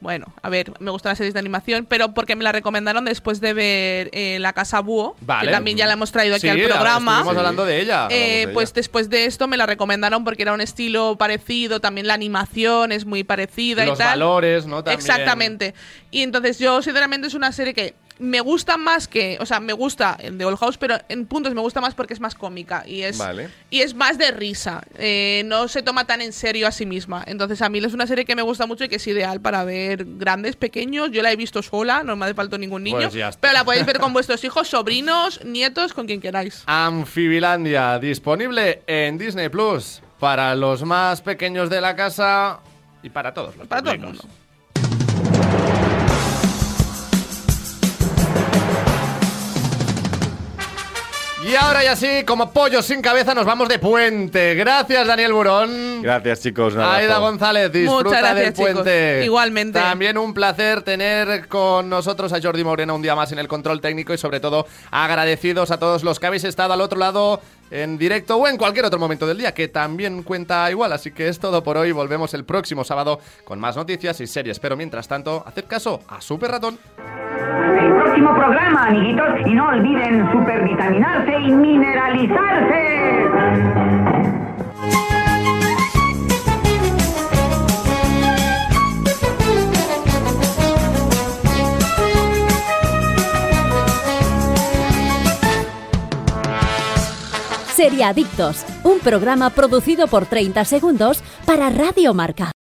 Bueno, a ver, me gustan las series de animación, pero porque me la recomendaron después de ver eh, La Casa Búho, Vale. que también ya la hemos traído aquí Sí, al programa. Estuvimos hablando de ella. Eh, de pues ella. después de esto me la recomendaron porque era un estilo parecido, también la animación es muy parecida los y tal. valores, ¿no? También. Exactamente. Y entonces yo, sinceramente, es una serie que me gusta más que, o sea, me gusta en The Old House, pero en puntos me gusta más porque es más cómica y es Vale. y es más de risa. Eh, no se toma tan en serio a sí misma. Entonces a mí es una serie que me gusta mucho y que es ideal para ver grandes, pequeños. Yo la he visto sola, no me hace falta ningún niño, Pues pero la podéis ver con vuestros hijos, sobrinos, nietos, con quien queráis. Amphibilandia, disponible en Disney Plus para los más pequeños de la casa y para todos los Para todo el públicos. mundo. Y ahora ya sí, como pollos sin cabeza, nos vamos de puente. Gracias, Daniel Burón. Gracias, chicos. Aida González, disfruta Muchas gracias, del chicos. puente. Igualmente. También un placer tener con nosotros a Jordi Moreno un día más en el control técnico y sobre todo agradecidos a todos los que habéis estado al otro lado en directo o en cualquier otro momento del día, que también cuenta igual. Así que es todo por hoy. Volvemos el próximo sábado con más noticias y series. Pero mientras tanto, haced caso a Super Ratón. Próximo programa, amiguitos, y no olviden supervitaminarse y mineralizarse. Seriadictos, un programa producido por 30 segundos para Radio Marca.